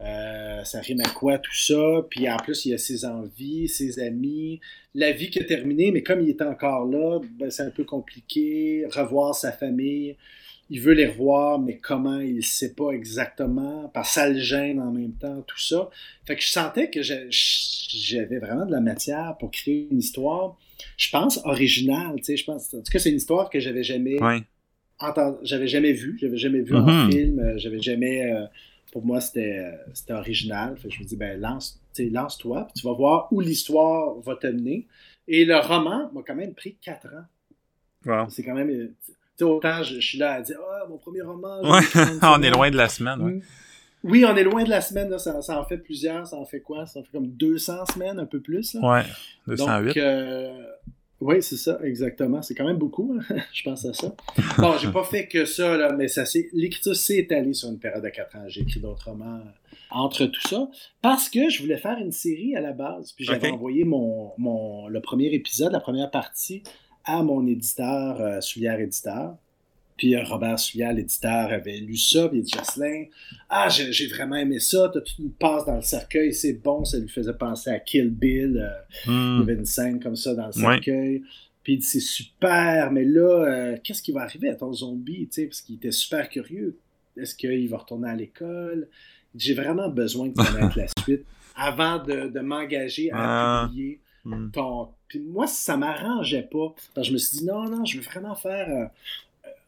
euh, ça rime à quoi tout ça? Puis en plus, il y a ses envies, ses amis, la vie qui est terminée, mais comme il est encore là, ben, c'est un peu compliqué. Revoir sa famille, il veut les revoir, mais comment, il ne sait pas exactement, parce que ça le gêne en même temps, tout ça. Fait que je sentais que j'avais vraiment de la matière pour créer une histoire, je pense, originale. Tu sais, je pense, en tout cas, c'est une histoire que j'avais jamais... J'avais jamais vu, j'avais jamais vu en mm-hmm. film, euh, j'avais jamais euh, pour moi, c'était original. je me dis, ben, lance, lance-toi, puis tu vas voir où l'histoire va te mener. Et le roman m'a quand même pris quatre ans. C'est quand même. autant je, suis là à dire, ah, mon premier roman. *laughs* on est loin de la semaine. Mm. Oui, on est loin de la semaine. Ça, en fait plusieurs. Ça en fait quoi? Ça en fait comme 200 semaines, un peu plus. Là. Ouais, 208. Donc, euh, oui, c'est ça, exactement. C'est quand même beaucoup, hein. *laughs* je pense à ça. Bon, j'ai pas fait que ça, là, mais ça l'écriture s'est étalée sur une période de 4 ans. J'ai écrit d'autres romans entre tout ça parce que je voulais faire une série à la base. Puis j'avais envoyé mon, mon, le premier épisode, la première partie, à mon éditeur, euh, Soulière Éditeur. Puis euh, Robert Soulier, l'éditeur, avait lu ça, puis il dit Jocelyn, ah, j'ai vraiment aimé ça, t'as toute une passe dans le cercueil, c'est bon, ça lui faisait penser à Kill Bill. Euh, hmm. Il y avait une scène comme ça dans le cercueil. Puis il dit c'est super, mais là, euh, qu'est-ce qui va arriver à ton zombie, tu sais, parce qu'il était super curieux. Est-ce qu'il va retourner à l'école? J'ai vraiment besoin de connaître *laughs* la suite avant de, m'engager à ah. publier hmm. ton. Puis moi, ça m'arrangeait pas. je me suis dit non, non, je veux vraiment faire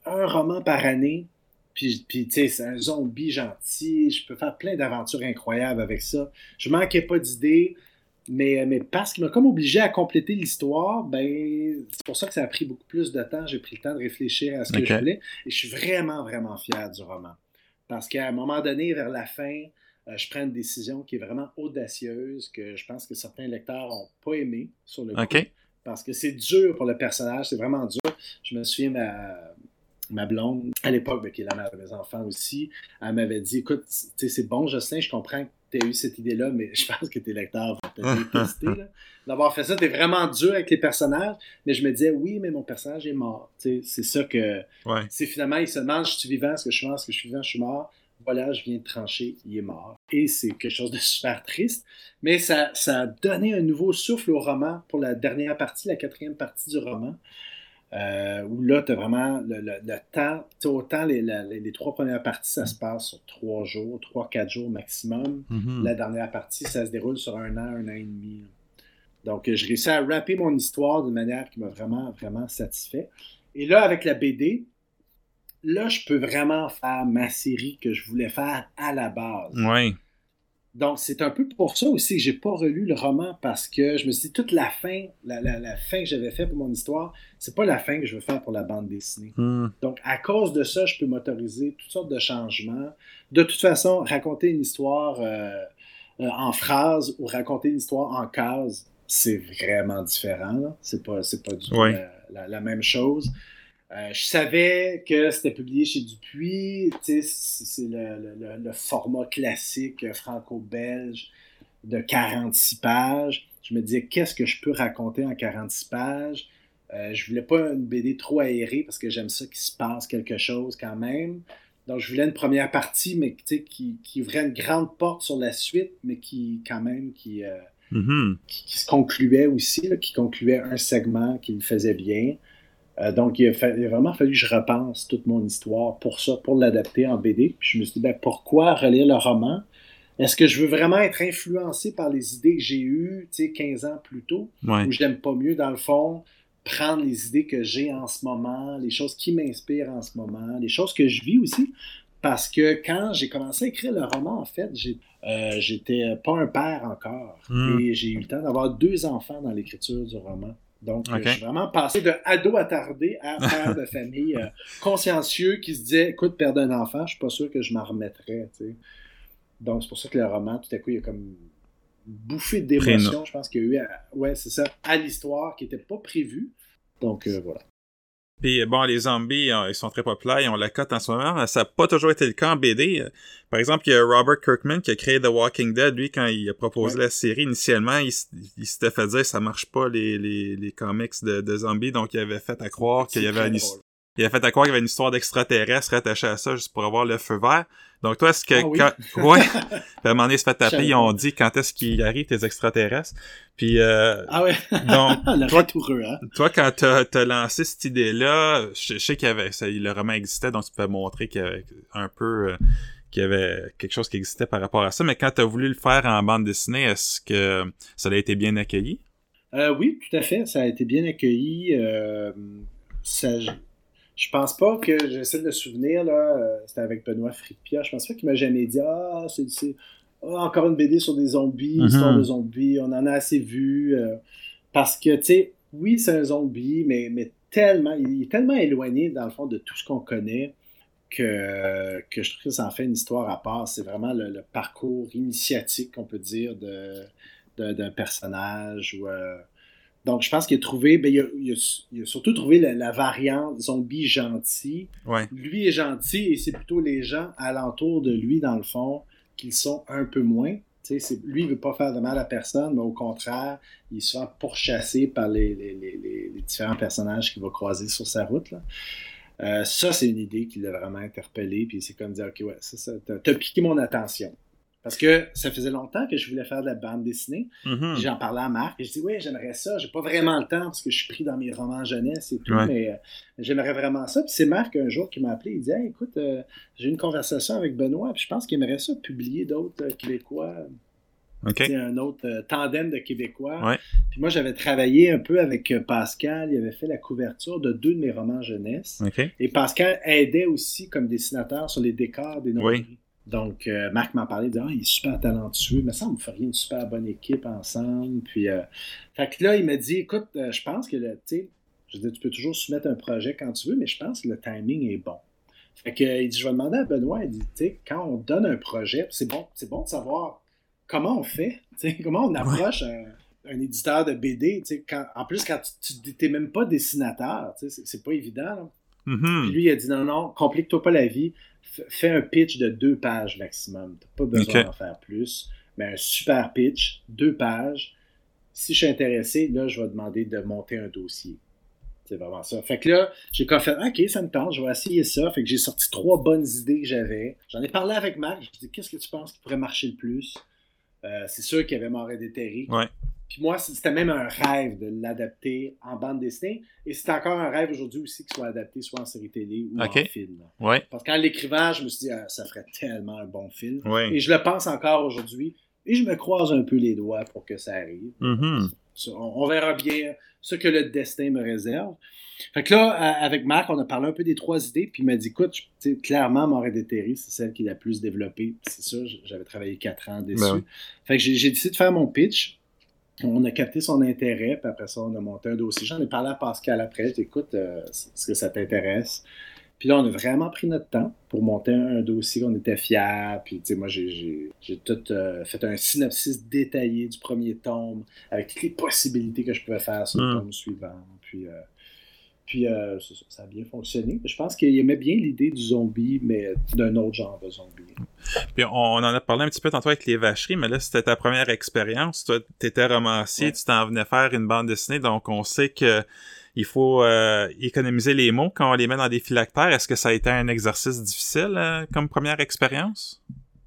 un roman par année. Puis, puis tu sais, c'est un zombie gentil. Je peux faire plein d'aventures incroyables avec ça. Je manquais pas d'idées. Mais, mais parce qu'il m'a comme obligé à compléter l'histoire, ben, c'est pour ça que ça a pris beaucoup plus de temps. J'ai pris le temps de réfléchir à ce que je voulais. Et je suis vraiment, vraiment fier du roman. Parce qu'à un moment donné, vers la fin, euh, je prends une décision qui est vraiment audacieuse, que je pense que certains lecteurs n'ont pas aimé sur le coup. Parce que c'est dur pour le personnage, c'est vraiment dur. Je me souviens, ma, ma blonde, à l'époque, ben, qui est la mère de mes enfants aussi, elle m'avait dit Écoute, c'est bon, Justin, je comprends que tu as eu cette idée-là, mais je pense que tes lecteurs vont te détester. D'avoir fait ça, tu es vraiment dur avec les personnages. Mais je me disais Oui, mais mon personnage est mort. C'est ça que. C'est finalement, il se demande Je suis vivant Est-ce que je suis mort Est-ce que je suis vivant Je suis mort. Voilà, je viens de trancher, il est mort. Et c'est quelque chose de super triste, mais ça, ça a donné un nouveau souffle au roman pour la dernière partie, la quatrième partie du roman. Euh, où là, tu as vraiment le, le, temps, autant les, les, trois premières parties, ça se passe sur trois jours, trois, quatre jours maximum. Mm-hmm. La dernière partie, ça se déroule sur un an, un an et demi. Donc, j'ai réussi à rapper mon histoire d'une manière qui m'a vraiment, vraiment satisfait. Et là, avec la BD, là, je peux vraiment faire ma série que je voulais faire à la base. Oui. Donc, c'est un peu pour ça aussi que j'ai pas relu le roman parce que je me suis dit, toute la fin, la, la, fin que j'avais faite pour mon histoire, c'est pas la fin que je veux faire pour la bande dessinée. Hmm. Donc, à cause de ça, je peux m'autoriser toutes sortes de changements. De toute façon, raconter une histoire euh, euh, en phrase ou raconter une histoire en case, c'est vraiment différent. C'est pas, pas du tout la, même chose. Euh, je savais que c'était publié chez Dupuis. C'est le, format classique franco-belge de 46 pages. Je me disais, qu'est-ce que je peux raconter en 46 pages? Euh, je voulais pas une BD trop aérée parce que j'aime ça qu'il se passe quelque chose quand même. Donc, je voulais une première partie, mais qui, qui ouvrait une grande porte sur la suite, mais qui, quand même, qui, euh, mm-hmm. qui, se concluait aussi, qui concluait un segment qui me faisait bien. Euh, donc, il a, vraiment fallu que je repense toute mon histoire pour ça, pour l'adapter en BD. Puis je me suis dit, ben, pourquoi relire le roman? Est-ce que je veux vraiment être influencé par les idées que j'ai eues, tu sais, 15 ans plus tôt? Ou je n'aime pas mieux, dans le fond, prendre les idées que j'ai en ce moment, les choses qui m'inspirent en ce moment, les choses que je vis aussi? Parce que quand j'ai commencé à écrire le roman, en fait, euh, j'étais pas un père encore. Hmm. Et j'ai eu le temps d'avoir deux enfants dans l'écriture du roman. Donc, euh, je suis vraiment passé de ado attardé à père de famille euh, *laughs* consciencieux qui se disait écoute, perdre un enfant, je suis pas sûr que je m'en remettrais. Donc, c'est pour ça que le roman, tout à coup, il y a comme bouffé d'émotion, je pense qu'il y a eu, ouais, c'est ça, à l'histoire qui n'était pas prévue. Donc, euh, voilà. Puis bon, les zombies, euh, ils sont très populaires, ils ont la cote en ce moment. Ça n'a pas toujours été le cas en BD. Par exemple, il y a Robert Kirkman qui a créé The Walking Dead. Lui, quand il a proposé la série initialement, il, s'était fait dire que ça marche pas les, les, les comics de, de, zombies, donc il avait fait à croire qu'il y avait une, il a fait à croire qu'il y avait une histoire d'extraterrestre attachée à ça juste pour avoir le feu vert. Donc toi, est-ce que ah, quand... *laughs* ouais, puis à un moment donné, il se fait taper, ils ont dit quand est-ce qu'il arrive tes extraterrestres? Puis euh... ah ouais. donc *laughs* le toi, hein? toi, quand t'as as lancé cette idée-là, je, sais qu'il y avait ça, le roman existait, donc tu peux montrer qu'il y avait un peu euh, qu'il y avait quelque chose qui existait par rapport à ça. Mais quand tu as voulu le faire en bande dessinée, est-ce que ça a été bien accueilli? Euh, oui, tout à fait. Ça a été bien accueilli. Euh, ça, je pense pas que j'essaie de me souvenir, là, euh, c'était avec Benoît Fricpia, je pense pas qu'il m'a jamais dit Ah, c'est ah, encore une BD sur des zombies, mm-hmm. histoire de zombies, on en a assez vu. Euh, parce que, tu sais, oui, c'est un zombie, mais, mais tellement, il est tellement éloigné, dans le fond, de tout ce qu'on connaît que, que je trouve que ça en fait une histoire à part. C'est vraiment le, parcours initiatique, on peut dire, de d'un personnage ou euh, donc, je pense qu'il a trouvé, ben, il, a, surtout trouvé la, variante zombie gentil. Lui est gentil et c'est plutôt les gens alentour de lui, dans le fond, qui sont un peu moins. lui, il ne veut pas faire de mal à personne, mais au contraire, il se fait pourchasser par les, les, différents personnages qu'il va croiser sur sa route. Euh, ça, c'est une idée qui l'a vraiment interpellé. Puis c'est comme dire, OK, ouais, ça, ça t'as piqué mon attention. Parce que ça faisait longtemps que je voulais faire de la bande dessinée. Mm-hmm. J'en parlais à Marc et je dis oui, j'aimerais ça. J'ai pas vraiment le temps parce que je suis pris dans mes romans jeunesse et tout, mais euh, j'aimerais vraiment ça. Puis c'est Marc un jour qui m'a appelé. Il dit écoute, euh, j'ai une conversation avec Benoît, puis je pense qu'il aimerait ça publier d'autres euh, Québécois. C'est un autre tandem de Québécois. Puis moi, j'avais travaillé un peu avec Pascal. Il avait fait la couverture de deux de mes romans jeunesse. Et Pascal aidait aussi comme dessinateur sur les décors des nombrils. Donc, euh, Marc m'a parlé, de, ah, il est super talentueux, mais ça, on me ferait une super bonne équipe ensemble. Puis, euh, fait que là, il m'a dit, écoute, euh, je pense que, tu je dis, tu peux toujours soumettre un projet quand tu veux, mais je pense que le timing est bon. Fait que, il dit, je vais demander à Benoît, il dit, tu quand on donne un projet, c'est bon, c'est bon de savoir comment on fait, *laughs* tu comment on approche un, éditeur de BD, tu quand, en plus, quand tu n'es même pas dessinateur, tu c'est pas évident, là. Mm-hmm. Puis lui, il a dit, non, non, complique-toi pas la vie fais un pitch de deux pages maximum. Tu n'as pas besoin d'en faire plus. Mais un super pitch, deux pages. Si je suis intéressé, là, je vais demander de monter un dossier. C'est vraiment ça. Fait que là, j'ai comme fait, OK, ça me tente, je vais essayer ça. Fait que j'ai sorti trois bonnes idées que j'avais. J'en ai parlé avec Marc. Je lui ai dit, qu'est-ce que tu penses qui pourrait marcher le plus? Euh, c'est sûr qu'il y avait Mort et déterré. Ouais. Puis moi, c'était même un rêve de l'adapter en bande dessinée. Et c'est encore un rêve aujourd'hui aussi qu'il soit adapté soit en série télé ou en film. Ouais. Parce qu'en l'écrivant, je me suis dit, ah, ça ferait tellement un bon film. Ouais. Et je le pense encore aujourd'hui. Et je me croise un peu les doigts pour que ça arrive. Mm-hmm. On, verra bien ce que le destin me réserve. Fait que là, avec Marc, on a parlé un peu des trois idées, puis il m'a dit écoute, clairement, Moret déterré, c'est celle qui est la plus développée. C'est ça, j'avais travaillé quatre ans dessus. Ben fait que j'ai décidé de faire mon pitch. On a capté son intérêt, puis après ça, on a monté un dossier. J'en ai parlé à Pascal après. Écoute, euh, est-ce que ça t'intéresse? Puis là, on a vraiment pris notre temps pour monter un, dossier. On était fiers. Puis, tu sais, moi, j'ai tout euh, fait un synopsis détaillé du premier tome avec toutes les possibilités que je pouvais faire sur le hmm. tome suivant. Puis, euh, puis euh, ça, a bien fonctionné. Je pense qu'il aimait bien l'idée du zombie, mais d'un autre genre de zombie. Puis on, en a parlé un petit peu tantôt avec les vacheries, mais là, c'était ta première expérience. Toi, tu étais romancier, tu t'en venais faire une bande dessinée, donc on sait que il faut euh, économiser les mots quand on les met dans des phylactères. Est-ce que ça a été un exercice difficile euh, comme première expérience?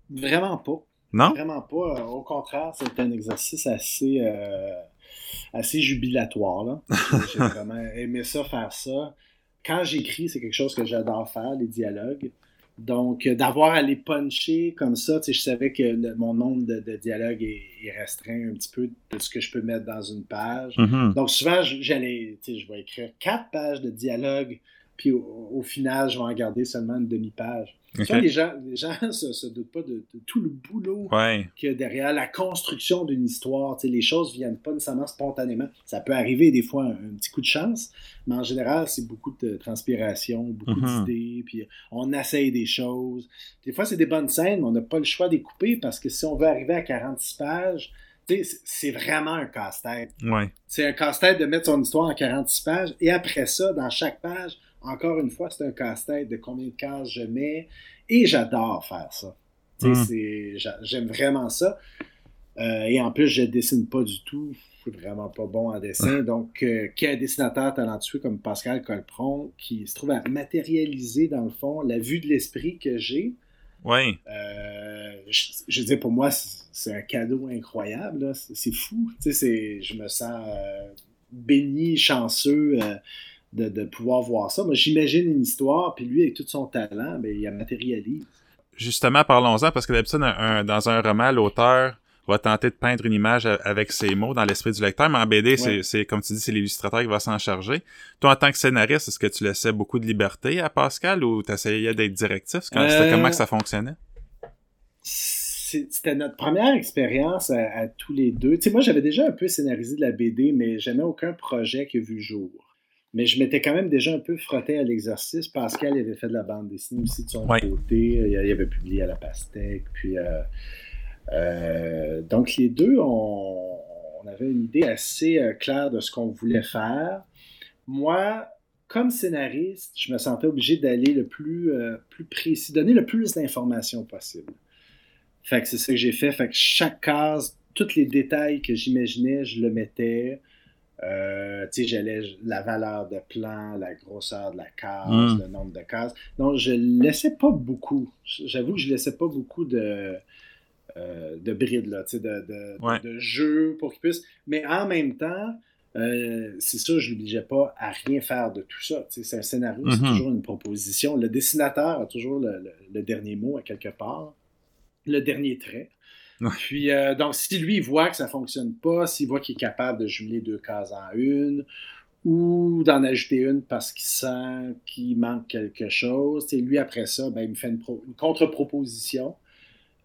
Vraiment pas. Non? Vraiment pas. Au contraire, c'était un exercice assez assez jubilatoire. *laughs* J'ai vraiment aimé ça, faire ça. Quand j'écris, c'est quelque chose que j'adore faire, les dialogues. Donc, euh, d'avoir à les puncher comme ça, je savais que mon nombre de, dialogues est, restreint un petit peu de ce que je peux mettre dans une page. Mm-hmm. Donc, souvent, j'allais, je vais écrire quatre pages de dialogue, puis au, final, je vais en garder seulement une demi-page les gens ne *laughs* se, doutent pas de, tout le boulot qu'il y a derrière la construction d'une histoire. les choses ne viennent pas nécessairement spontanément. Ça peut arriver des fois un, petit coup de chance, mais en général, c'est beaucoup de transpiration, beaucoup mm-hmm. d'idées, puis on essaye des choses. Des fois, c'est des bonnes scènes, mais on n'a pas le choix de couper parce que si on veut arriver à 46 pages, c'est vraiment un casse-tête. C'est un casse-tête de mettre son histoire en 46 pages et après ça, dans chaque page, encore une fois, c'est un casse-tête de combien de cases je mets. Et j'adore faire ça. Hmm. J'aime vraiment ça. Euh, et en plus, je dessine pas du tout. Je suis vraiment pas bon en dessin. *laughs* Donc, euh, dessinateur talentueux comme Pascal Colpron qui se trouve à matérialiser, dans le fond, la vue de l'esprit que j'ai. Oui. Euh, je, veux dire, pour moi, c'est un cadeau incroyable. C'est fou. Je me sens béni, chanceux de, pouvoir voir ça. Moi, j'imagine une histoire, puis lui, avec tout son talent, ben, il a matérialise. Justement, parlons-en, parce que d'habitude, dans un roman, l'auteur va tenter de peindre une image avec ses mots dans l'esprit du lecteur, mais en BD, c'est comme tu dis, c'est l'illustrateur qui va s'en charger. Toi, en tant que scénariste, est-ce que tu laissais beaucoup de liberté à Pascal ou tu essayais d'être directif? Euh, comment que ça fonctionnait? C'était notre première expérience à, tous les deux. Tu sais, moi, j'avais déjà un peu scénarisé de la BD, mais jamais aucun projet qui a vu le jour. Mais je m'étais quand même déjà un peu frotté à l'exercice. Pascal avait fait de la bande dessinée aussi de son côté. Il avait publié à la pastèque. Puis, euh, euh, donc, les deux, on, avait une idée assez euh, claire de ce qu'on voulait faire. Moi, comme scénariste, je me sentais obligé d'aller le plus, plus précis, donner le plus d'informations possible. Fait que c'est ça que j'ai fait. Fait que chaque case, tous les détails que j'imaginais, je le mettais. Euh, tu sais, j'allais la valeur de plan, la grosseur de la case, hmm. le nombre de cases. Donc, je laissais pas beaucoup. J'avoue que je laissais pas beaucoup de, euh, de brides, là, de, de, de, jeux pour qu'ils puissent. Mais en même temps, euh, c'est ça, je l'obligeais pas à rien faire de tout ça. C'est un scénario, c'est mm-hmm. toujours une proposition. Le dessinateur a toujours le, dernier mot à quelque part, le dernier trait. Puis, euh, donc, si lui, voit que ça fonctionne pas, s'il voit qu'il est capable de jumeler deux cases en une, ou d'en ajouter une parce qu'il sent qu'il manque quelque chose, lui, après ça, ben, il me fait une, contre-proposition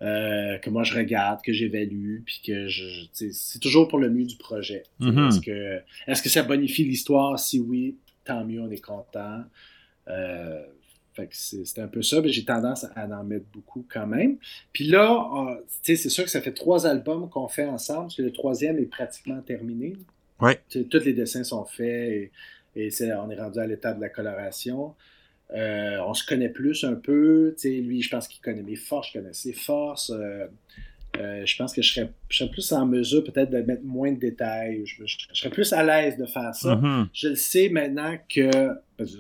euh, que moi, je regarde, que j'évalue, puis que je... c'est toujours pour le mieux du projet. Mm-hmm. Est-ce que, est que ça bonifie l'histoire? Si oui, tant mieux, on est content. Euh, fait que c'est un peu ça, mais j'ai tendance à en mettre beaucoup quand même. Puis là, sais, c'est sûr que ça fait trois albums qu'on fait ensemble, parce que le troisième est pratiquement terminé. Ouais. Tous les dessins sont faits et, on est rendu à l'état de la coloration. Euh, on se connaît plus un peu. lui, je pense qu'il connaît mes forces, je connais ses forces. Euh, euh, je pense que je serais, plus en mesure peut-être de mettre moins de détails. Je, serais plus à l'aise de faire ça. Mm-hmm. Je le sais maintenant que,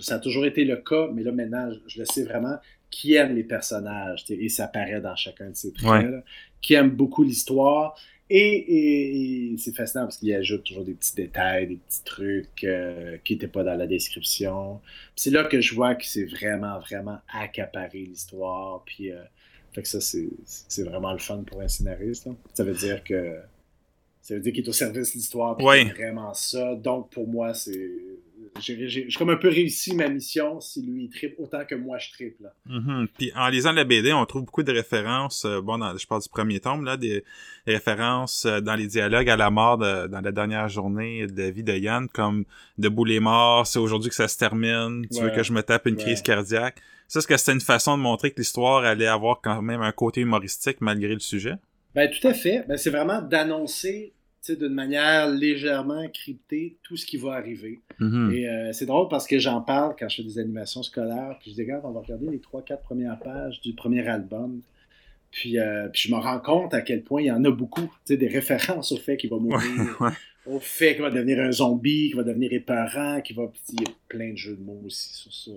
ça a toujours été le cas, mais là maintenant, je, le sais vraiment, qui aime les personnages, et ça paraît dans chacun de ses traits, qui aime beaucoup l'histoire. Et, c'est fascinant parce qu'il ajoute toujours des petits détails, des petits trucs euh, qui n'étaient pas dans la description. C'est là que je vois que c'est vraiment, vraiment accaparé l'histoire. Puis, euh, fait que ça, c'est vraiment le fun pour un scénariste. Ça veut dire que ça veut dire qu'il est au service de l'histoire. Oui. vraiment ça. Donc, pour moi, c'est j'ai comme un peu réussi ma mission si lui il tripe autant que moi je triple. Mm-hmm. Puis en lisant la BD, on trouve beaucoup de références, euh, bon, je parle du premier tome, là, des références euh, dans les dialogues à la mort dans la dernière journée de la vie de Yann, comme Debout les morts, c'est aujourd'hui que ça se termine, tu veux que je me tape une crise cardiaque. Ça, est-ce que c'était une façon de montrer que l'histoire allait avoir quand même un côté humoristique malgré le sujet? Ben tout à fait. Ben, c'est vraiment d'annoncer d'une manière légèrement cryptée tout ce qui va arriver. Mm-hmm. Et euh, c'est drôle parce que j'en parle quand je fais des animations scolaires, puis je dis, regarde, on va regarder les trois, quatre premières pages du premier album. Puis, euh, puis je me rends compte à quel point il y en a beaucoup, des références au fait qu'il va mourir, au fait qu'il va devenir un zombie, qu'il va devenir épeurant, qu'il va. Il y a plein de jeux de mots aussi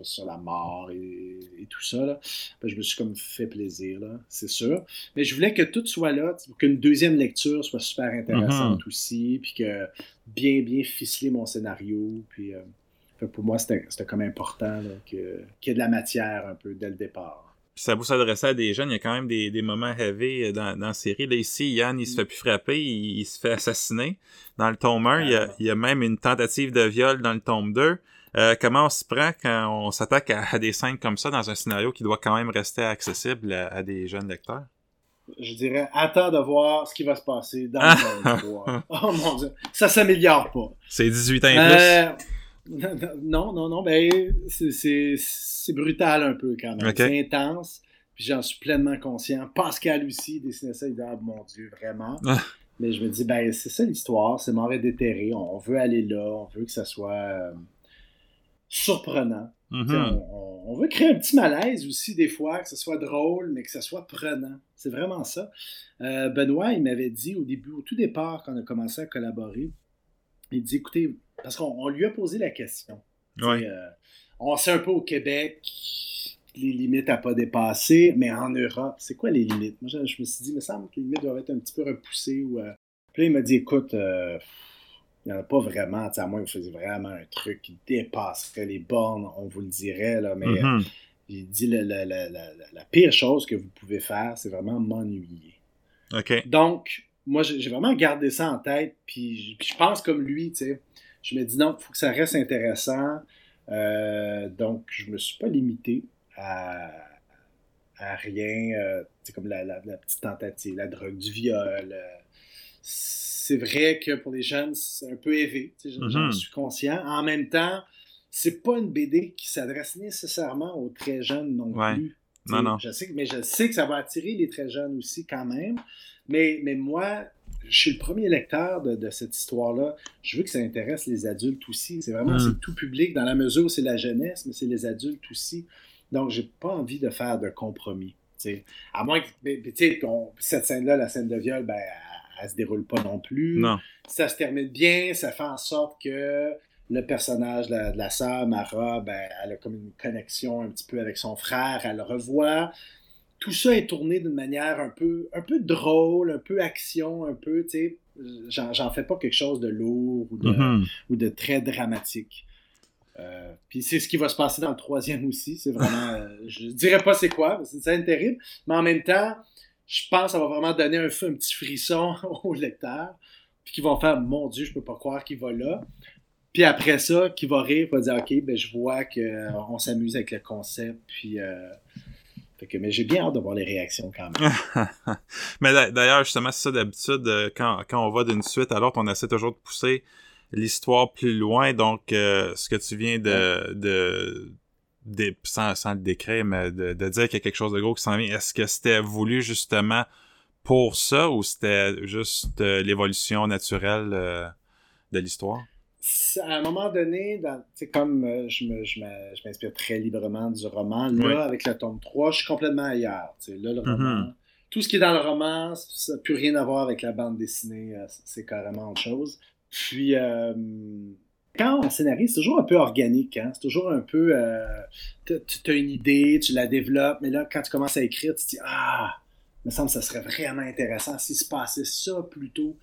sur, la mort et, tout ça. Là. Ben, je me suis comme fait plaisir, là, c'est sûr. Mais je voulais que tout soit là, qu'une deuxième lecture soit super intéressante mm-hmm. aussi, puis que bien, bien ficeler mon scénario. Puis euh, pour moi, c'était comme important qu'il y ait de la matière un peu dès le départ ça vous s'adresser à des jeunes, il y a quand même des, des moments rêvés euh, dans, dans la série. Là, ici, Yann, il se fait plus frapper, il, se fait assassiner. Dans le tome 1, il, y a, il y a même une tentative de viol dans le tome 2. Euh, comment on se prend quand on s'attaque à, des scènes comme ça dans un scénario qui doit quand même rester accessible à, des jeunes lecteurs? Je dirais, attends de voir ce qui va se passer dans le *laughs* tome 3. oh mon dieu, ça s'améliore pas. C'est 18 ans et plus? Euh, *laughs* non, non, non, ben, c'est brutal un peu quand même. C'est intense, puis j'en suis pleinement conscient. Pascal aussi dessinait ça, il dit, ah, mon Dieu, vraiment. Ah. Mais je me dis, ben, c'est ça l'histoire, c'est mort et déterré, on veut aller là, on veut que ça soit euh, surprenant. Mm-hmm. on, veut créer un petit malaise aussi, des fois, que ce soit drôle, mais que ça soit prenant. C'est vraiment ça. Euh, Benoît, il m'avait dit au début, au tout départ, quand on a commencé à collaborer, il dit, écoutez, parce qu'on lui a posé la question. Euh, on sait un peu au Québec les limites à pas dépasser, mais en Europe, c'est quoi les limites? Moi, je, me suis dit, il me semble que les limites doivent être un petit peu repoussées. Ou, euh, Puis là, il m'a dit, écoute, euh, il n'y en a pas vraiment, à moins que vous faisiez vraiment un truc qui dépasserait les bornes, on vous le dirait, là, mais mm-hmm. il dit, la, la, pire chose que vous pouvez faire, c'est vraiment m'ennuyer. OK. Donc, moi, j'ai vraiment gardé ça en tête, puis, je pense comme lui, tu sais, je me dis non, il faut que ça reste intéressant. Euh, donc, je me suis pas limité à, rien, euh, c'est comme la, petite tentative, la drogue, du viol. Euh. c'est vrai que pour les jeunes, c'est un peu élevé, j'en mm-hmm. suis conscient. En même temps, c'est pas une BD qui s'adresse nécessairement aux très jeunes non plus. Non, non. Je sais, mais je sais que ça va attirer les très jeunes aussi quand même. Mais, mais moi, je suis le premier lecteur de, cette histoire-là. Je veux que ça intéresse les adultes aussi. C'est vraiment hmm. tout public dans la mesure où c'est la jeunesse, mais c'est les adultes aussi. Donc, j'ai pas envie de faire de compromis. À moins que, cette scène-là, la scène de viol, ben, elle, ne se déroule pas non plus. Non. Ça se termine bien, ça fait en sorte que le personnage de la, sœur, Mara, ben, elle a comme une connexion un petit peu avec son frère, elle le revoit tout ça est tourné d'une manière un peu, un peu drôle, un peu action, un peu, tu sais, j'en fais pas quelque chose de lourd ou de, mm-hmm. ou de très dramatique. Euh, puis c'est ce qui va se passer dans le troisième aussi. C'est vraiment. Euh, *laughs* je dirais pas c'est quoi, c'est terrible. Mais en même temps, je pense que ça va vraiment donner un, un petit frisson *laughs* au lecteur. Puis qu'ils vont faire Mon Dieu, je peux pas croire qu'il va là. Puis après ça, qui va rire, va dire Ok, ben je vois qu'on euh, s'amuse avec le concept. Puis mais j'ai bien hâte de voir les réactions quand même. *laughs* mais d'ailleurs, justement, c'est ça d'habitude, euh, quand, quand on va d'une suite à l'autre, on essaie toujours de pousser l'histoire plus loin. Donc, euh, ce que tu viens de, de, sans, sans, le décrire, mais de, dire qu'il y a quelque chose de gros qui s'en vient, est-ce que c'était voulu justement pour ça ou c'était juste euh, l'évolution naturelle de l'histoire? À un moment donné, c'est comme euh, je, m'inspire très librement du roman, là, avec le tome 3, je suis complètement ailleurs. Là, le roman, mm-hmm. Tout ce qui est dans le roman, ça n'a plus rien à voir avec la bande dessinée, euh, c'est carrément autre chose. Puis, euh, quand on scénarise, c'est toujours un peu organique. Hein? C'est toujours un peu. Euh, tu as une idée, tu la développes, mais là, quand tu commences à écrire, tu te dis Ah, il me semble que ça serait vraiment intéressant s'il se passait ça plutôt.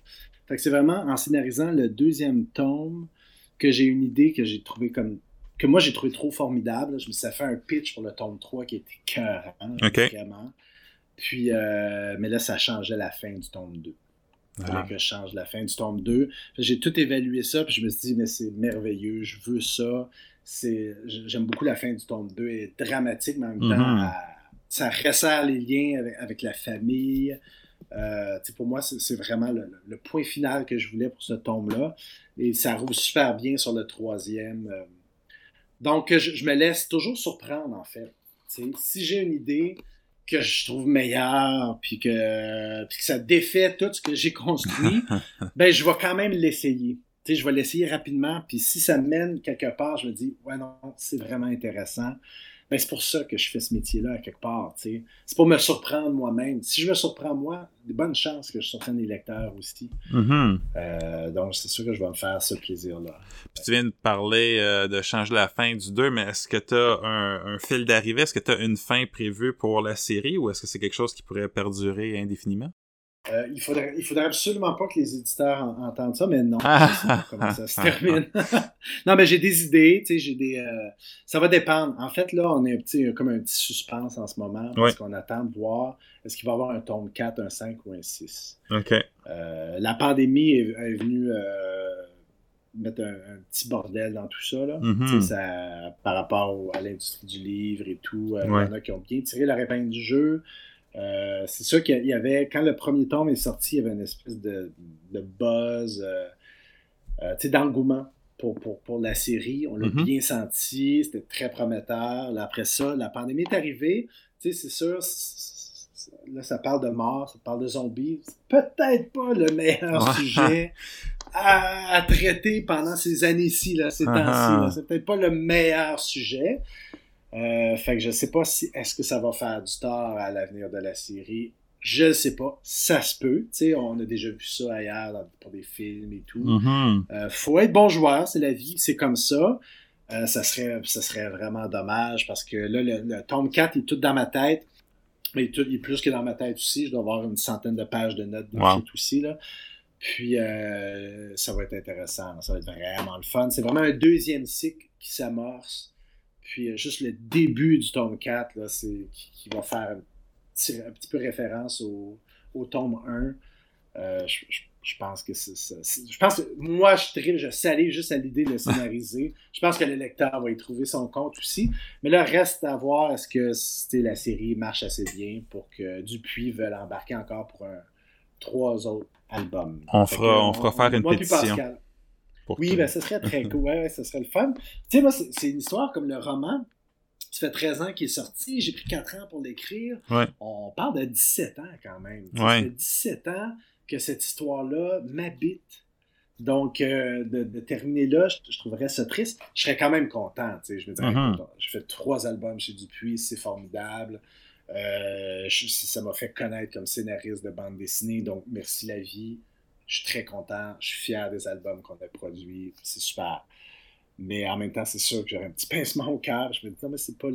Fait que c'est vraiment en scénarisant le deuxième tome que j'ai une idée que j'ai trouvé comme. que moi j'ai trouvé trop formidable. Je me suis fait un pitch pour le tome 3 qui était cœur, vraiment. Puis, euh, mais là, ça changeait la fin du tome 2. Il fallait ah. que je change la fin du tome 2. J'ai tout évalué ça, puis je me suis dit, mais c'est merveilleux, je veux ça. J'aime beaucoup la fin du tome 2. Elle est dramatique, mais en même temps, mm-hmm. ça resserre les liens avec, la famille. Euh, pour moi, c'est vraiment le, point final que je voulais pour ce tome-là. Et ça roule super bien sur le troisième. Euh. Donc, je, me laisse toujours surprendre, en fait. si j'ai une idée, que je trouve meilleur, puis que, puis que ça défait tout ce que j'ai construit, *laughs* ben je vais quand même l'essayer. Je vais l'essayer rapidement, puis si ça mène quelque part, je me dis, ouais, non, c'est vraiment intéressant. Ben, c'est pour ça que je fais ce métier-là, à quelque part. C'est pour me surprendre moi-même. Si je me surprends moi, de bonnes chances que je surprenne les lecteurs aussi. Mm-hmm. Euh, donc, c'est sûr que je vais me faire ce plaisir-là. Puis tu viens de parler euh, de changer la fin du 2, mais est-ce que tu as un, fil d'arrivée? Est-ce que tu as une fin prévue pour la série ou est-ce que c'est quelque chose qui pourrait perdurer indéfiniment? Euh, il, faudrait, il faudrait absolument pas que les éditeurs entendent ça, mais non. Ah. comment ça se *laughs* termine. *laughs* non, mais j'ai des idées, tu sais, j'ai des. Euh, ça va dépendre. En fait, là, on est un petit, comme un petit suspense en ce moment, parce qu'on attend de voir est-ce qu'il va y avoir un tome 4, un 5 ou un 6. OK. Euh, la pandémie est, venue mettre un, petit bordel dans tout ça, là. Mm-hmm. ça par rapport à l'industrie du livre et tout. Il y en a qui ont bien tiré la épingle du jeu. Euh, c'est sûr qu'il y avait, quand le premier tome est sorti, il y avait une espèce de, buzz, euh, euh, d'engouement pour, pour, la série. On l'a mm-hmm. bien senti, c'était très prometteur. après ça, la pandémie est arrivée. c'est sûr, là, ça parle de mort, ça parle de zombies. Peut-être pas le meilleur sujet *laughs* à, traiter pendant ces années-ci, là, ces temps-ci. C'est peut-être pas le meilleur sujet. Euh, fait que je sais pas si est-ce que ça va faire du tort à l'avenir de la série? Je ne sais pas. Ça se peut. on a déjà vu ça ailleurs pour des films et tout. Mm-hmm. Euh, faut être bon joueur, c'est la vie, c'est comme ça. Euh, ça, serait, ça serait vraiment dommage parce que là, le, tome 4 est tout dans ma tête. Mais il est, plus que dans ma tête aussi. Je dois avoir une centaine de pages de notes de aussi. Là. Puis ça va être intéressant. Ça va être vraiment le fun. C'est vraiment un deuxième cycle qui s'amorce. Puis euh, juste le début du tome 4, là, c'est, qui, va faire un petit, peu référence au, au tome 1. Euh, je, pense que c'est ça. Je pense que moi, je trille, je salais juste à l'idée de le scénariser. je pense que le lecteur va y trouver son compte aussi. Mais là, reste à voir est-ce que la série marche assez bien pour que Dupuis veuille embarquer encore pour un, trois autres albums? On fera, on, fera faire une pétition. Oui, ben, ce serait très *laughs* cool. Ouais, ce serait le fun. Tu sais, moi, c'est une histoire comme le roman. Ça fait 13 ans qu'il est sorti. J'ai pris 4 ans pour l'écrire. On parle de 17 ans quand même. Ça fait 17 ans que cette histoire-là m'habite. Donc, euh, de, terminer là, je, trouverais ça triste. Je serais quand même content. Tu sais, je me dirais, mm-hmm. j'ai fait trois albums chez Dupuis, c'est formidable. Euh, ça m'a fait connaître comme scénariste de bande dessinée. Donc, merci la vie je suis très content, je suis fier des albums qu'on a produits, c'est super. Mais en même temps, c'est sûr que j'aurais un petit pincement au cœur. Je me dis, non, mais c'est pas,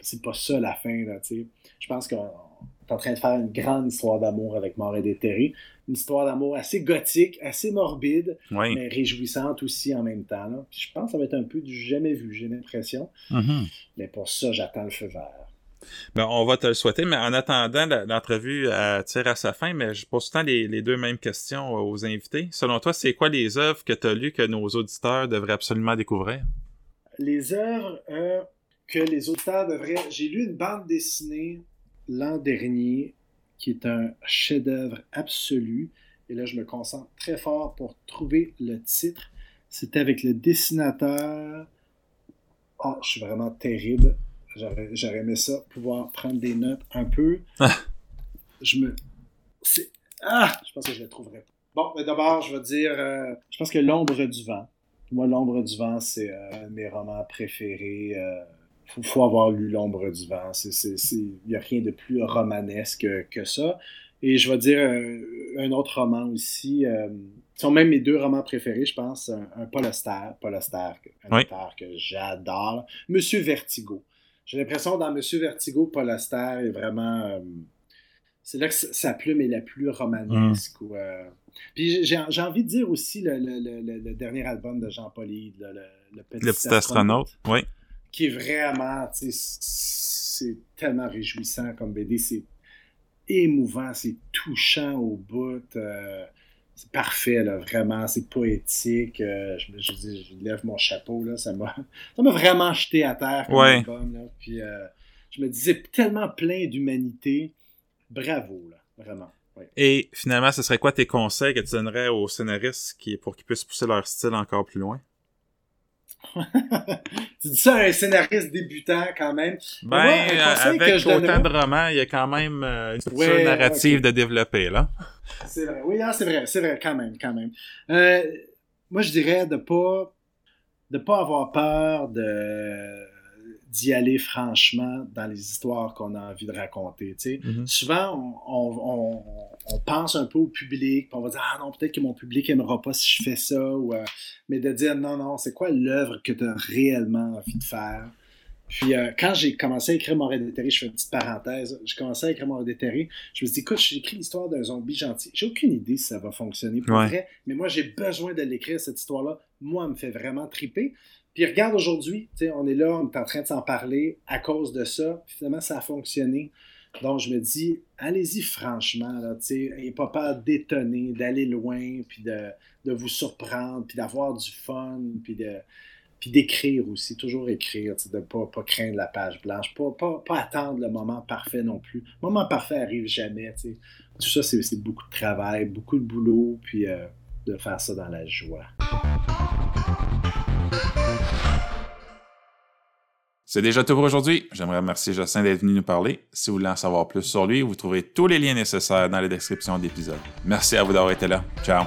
c'est, pas ça la fin. Là, je pense qu'on est en train de faire une grande histoire d'amour avec Mort et Déterré. Une histoire d'amour assez gothique, assez morbide, mais réjouissante aussi en même temps. je pense que ça va être un peu du jamais vu, j'ai l'impression. Mm-hmm. Mais pour ça, j'attends le feu vert. Ben, on va te le souhaiter, mais en attendant, l'entrevue tire à sa fin, mais je pose tout le temps les, deux mêmes questions aux invités. Selon toi, c'est quoi les œuvres que tu as lues que nos auditeurs devraient absolument découvrir? Les œuvres euh, que les auditeurs devraient... J'ai lu une bande dessinée l'an dernier qui est un chef-d'œuvre absolu. Et là, je me concentre très fort pour trouver le titre. C'était avec le dessinateur... Oh, je suis vraiment terrible. J'aurais aimé ça, pouvoir prendre des notes un peu. Ah. Je me. Ah! Je pense que je le trouverais. Bon, mais d'abord, je vais dire. Euh, je pense que L'ombre du vent. Moi, L'ombre du vent, c'est euh, un de mes romans préférés. Il euh, faut, avoir lu L'ombre du vent. Il n'y a rien de plus romanesque que ça. Et je vais dire un autre roman aussi sont même mes deux romans préférés, je pense. Un, un Paul Auster, Paul Auster, un auteur que j'adore. Monsieur Vertigo. J'ai l'impression dans Monsieur Vertigo, Paul Auster est vraiment. Euh, c'est là que sa plume est la plus romanesque. Mm. Euh, puis j'ai envie de dire aussi le, dernier album de Jean-Paul le, le, Petit, le petit astronaute, oui. Qui est vraiment, c'est tellement réjouissant comme BD. C'est émouvant, c'est touchant au bout. Euh, c'est parfait, là, vraiment, c'est poétique. Euh, je, je, je, lève mon chapeau, là, ça m'a *laughs* vraiment jeté à terre comme album. Là, puis euh, je me disais tellement plein d'humanité. Bravo, là, vraiment. Et finalement, ce serait quoi tes conseils que tu donnerais aux scénaristes qui, pour qu'ils puissent pousser leur style encore plus loin? *laughs* tu dis ça à un scénariste débutant quand même. Ben, avec autant de romans, il y a quand même euh, une structure narrative de développer, là. C'est vrai, oui, c'est vrai, c'est vrai, quand même, quand même. Euh, moi, je dirais de pas de pas avoir peur de d'y aller franchement dans les histoires qu'on a envie de raconter. Mm-hmm. Souvent, on, pense un peu au public, puis on va dire Ah non, peut-être que mon public n'aimera pas si je fais ça, ou, euh, mais de dire non, non, c'est quoi l'œuvre que tu as réellement envie de faire? Puis euh, quand j'ai commencé à écrire Montréal déterré, je fais une petite parenthèse, j'ai commencé à écrire Montréal déterré, je me suis dit, écoute, j'écris l'histoire d'un zombie gentil. J'ai aucune idée si ça va fonctionner pour vrai, mais moi j'ai besoin de l'écrire, cette histoire-là. Moi, elle me fait vraiment triper. Puis regarde aujourd'hui, on est là, on est en train de s'en parler à cause de ça. Finalement, ça a fonctionné. Donc, je me dis, allez-y franchement, là, n'ayez pas peur d'étonner, d'aller loin, puis de, vous surprendre, puis d'avoir du fun, puis de puis d'écrire aussi, toujours écrire, de ne pas, pas craindre la page blanche, pas, pas, attendre le moment parfait non plus. Le moment parfait arrive jamais. Tout ça, c'est beaucoup de travail, beaucoup de boulot, puis euh, de faire ça dans la joie. C'est déjà tout pour aujourd'hui. J'aimerais remercier Justin d'être venu nous parler. Si vous voulez en savoir plus sur lui, vous trouverez tous les liens nécessaires dans la description de l'épisode. Merci à vous d'avoir été là. Ciao!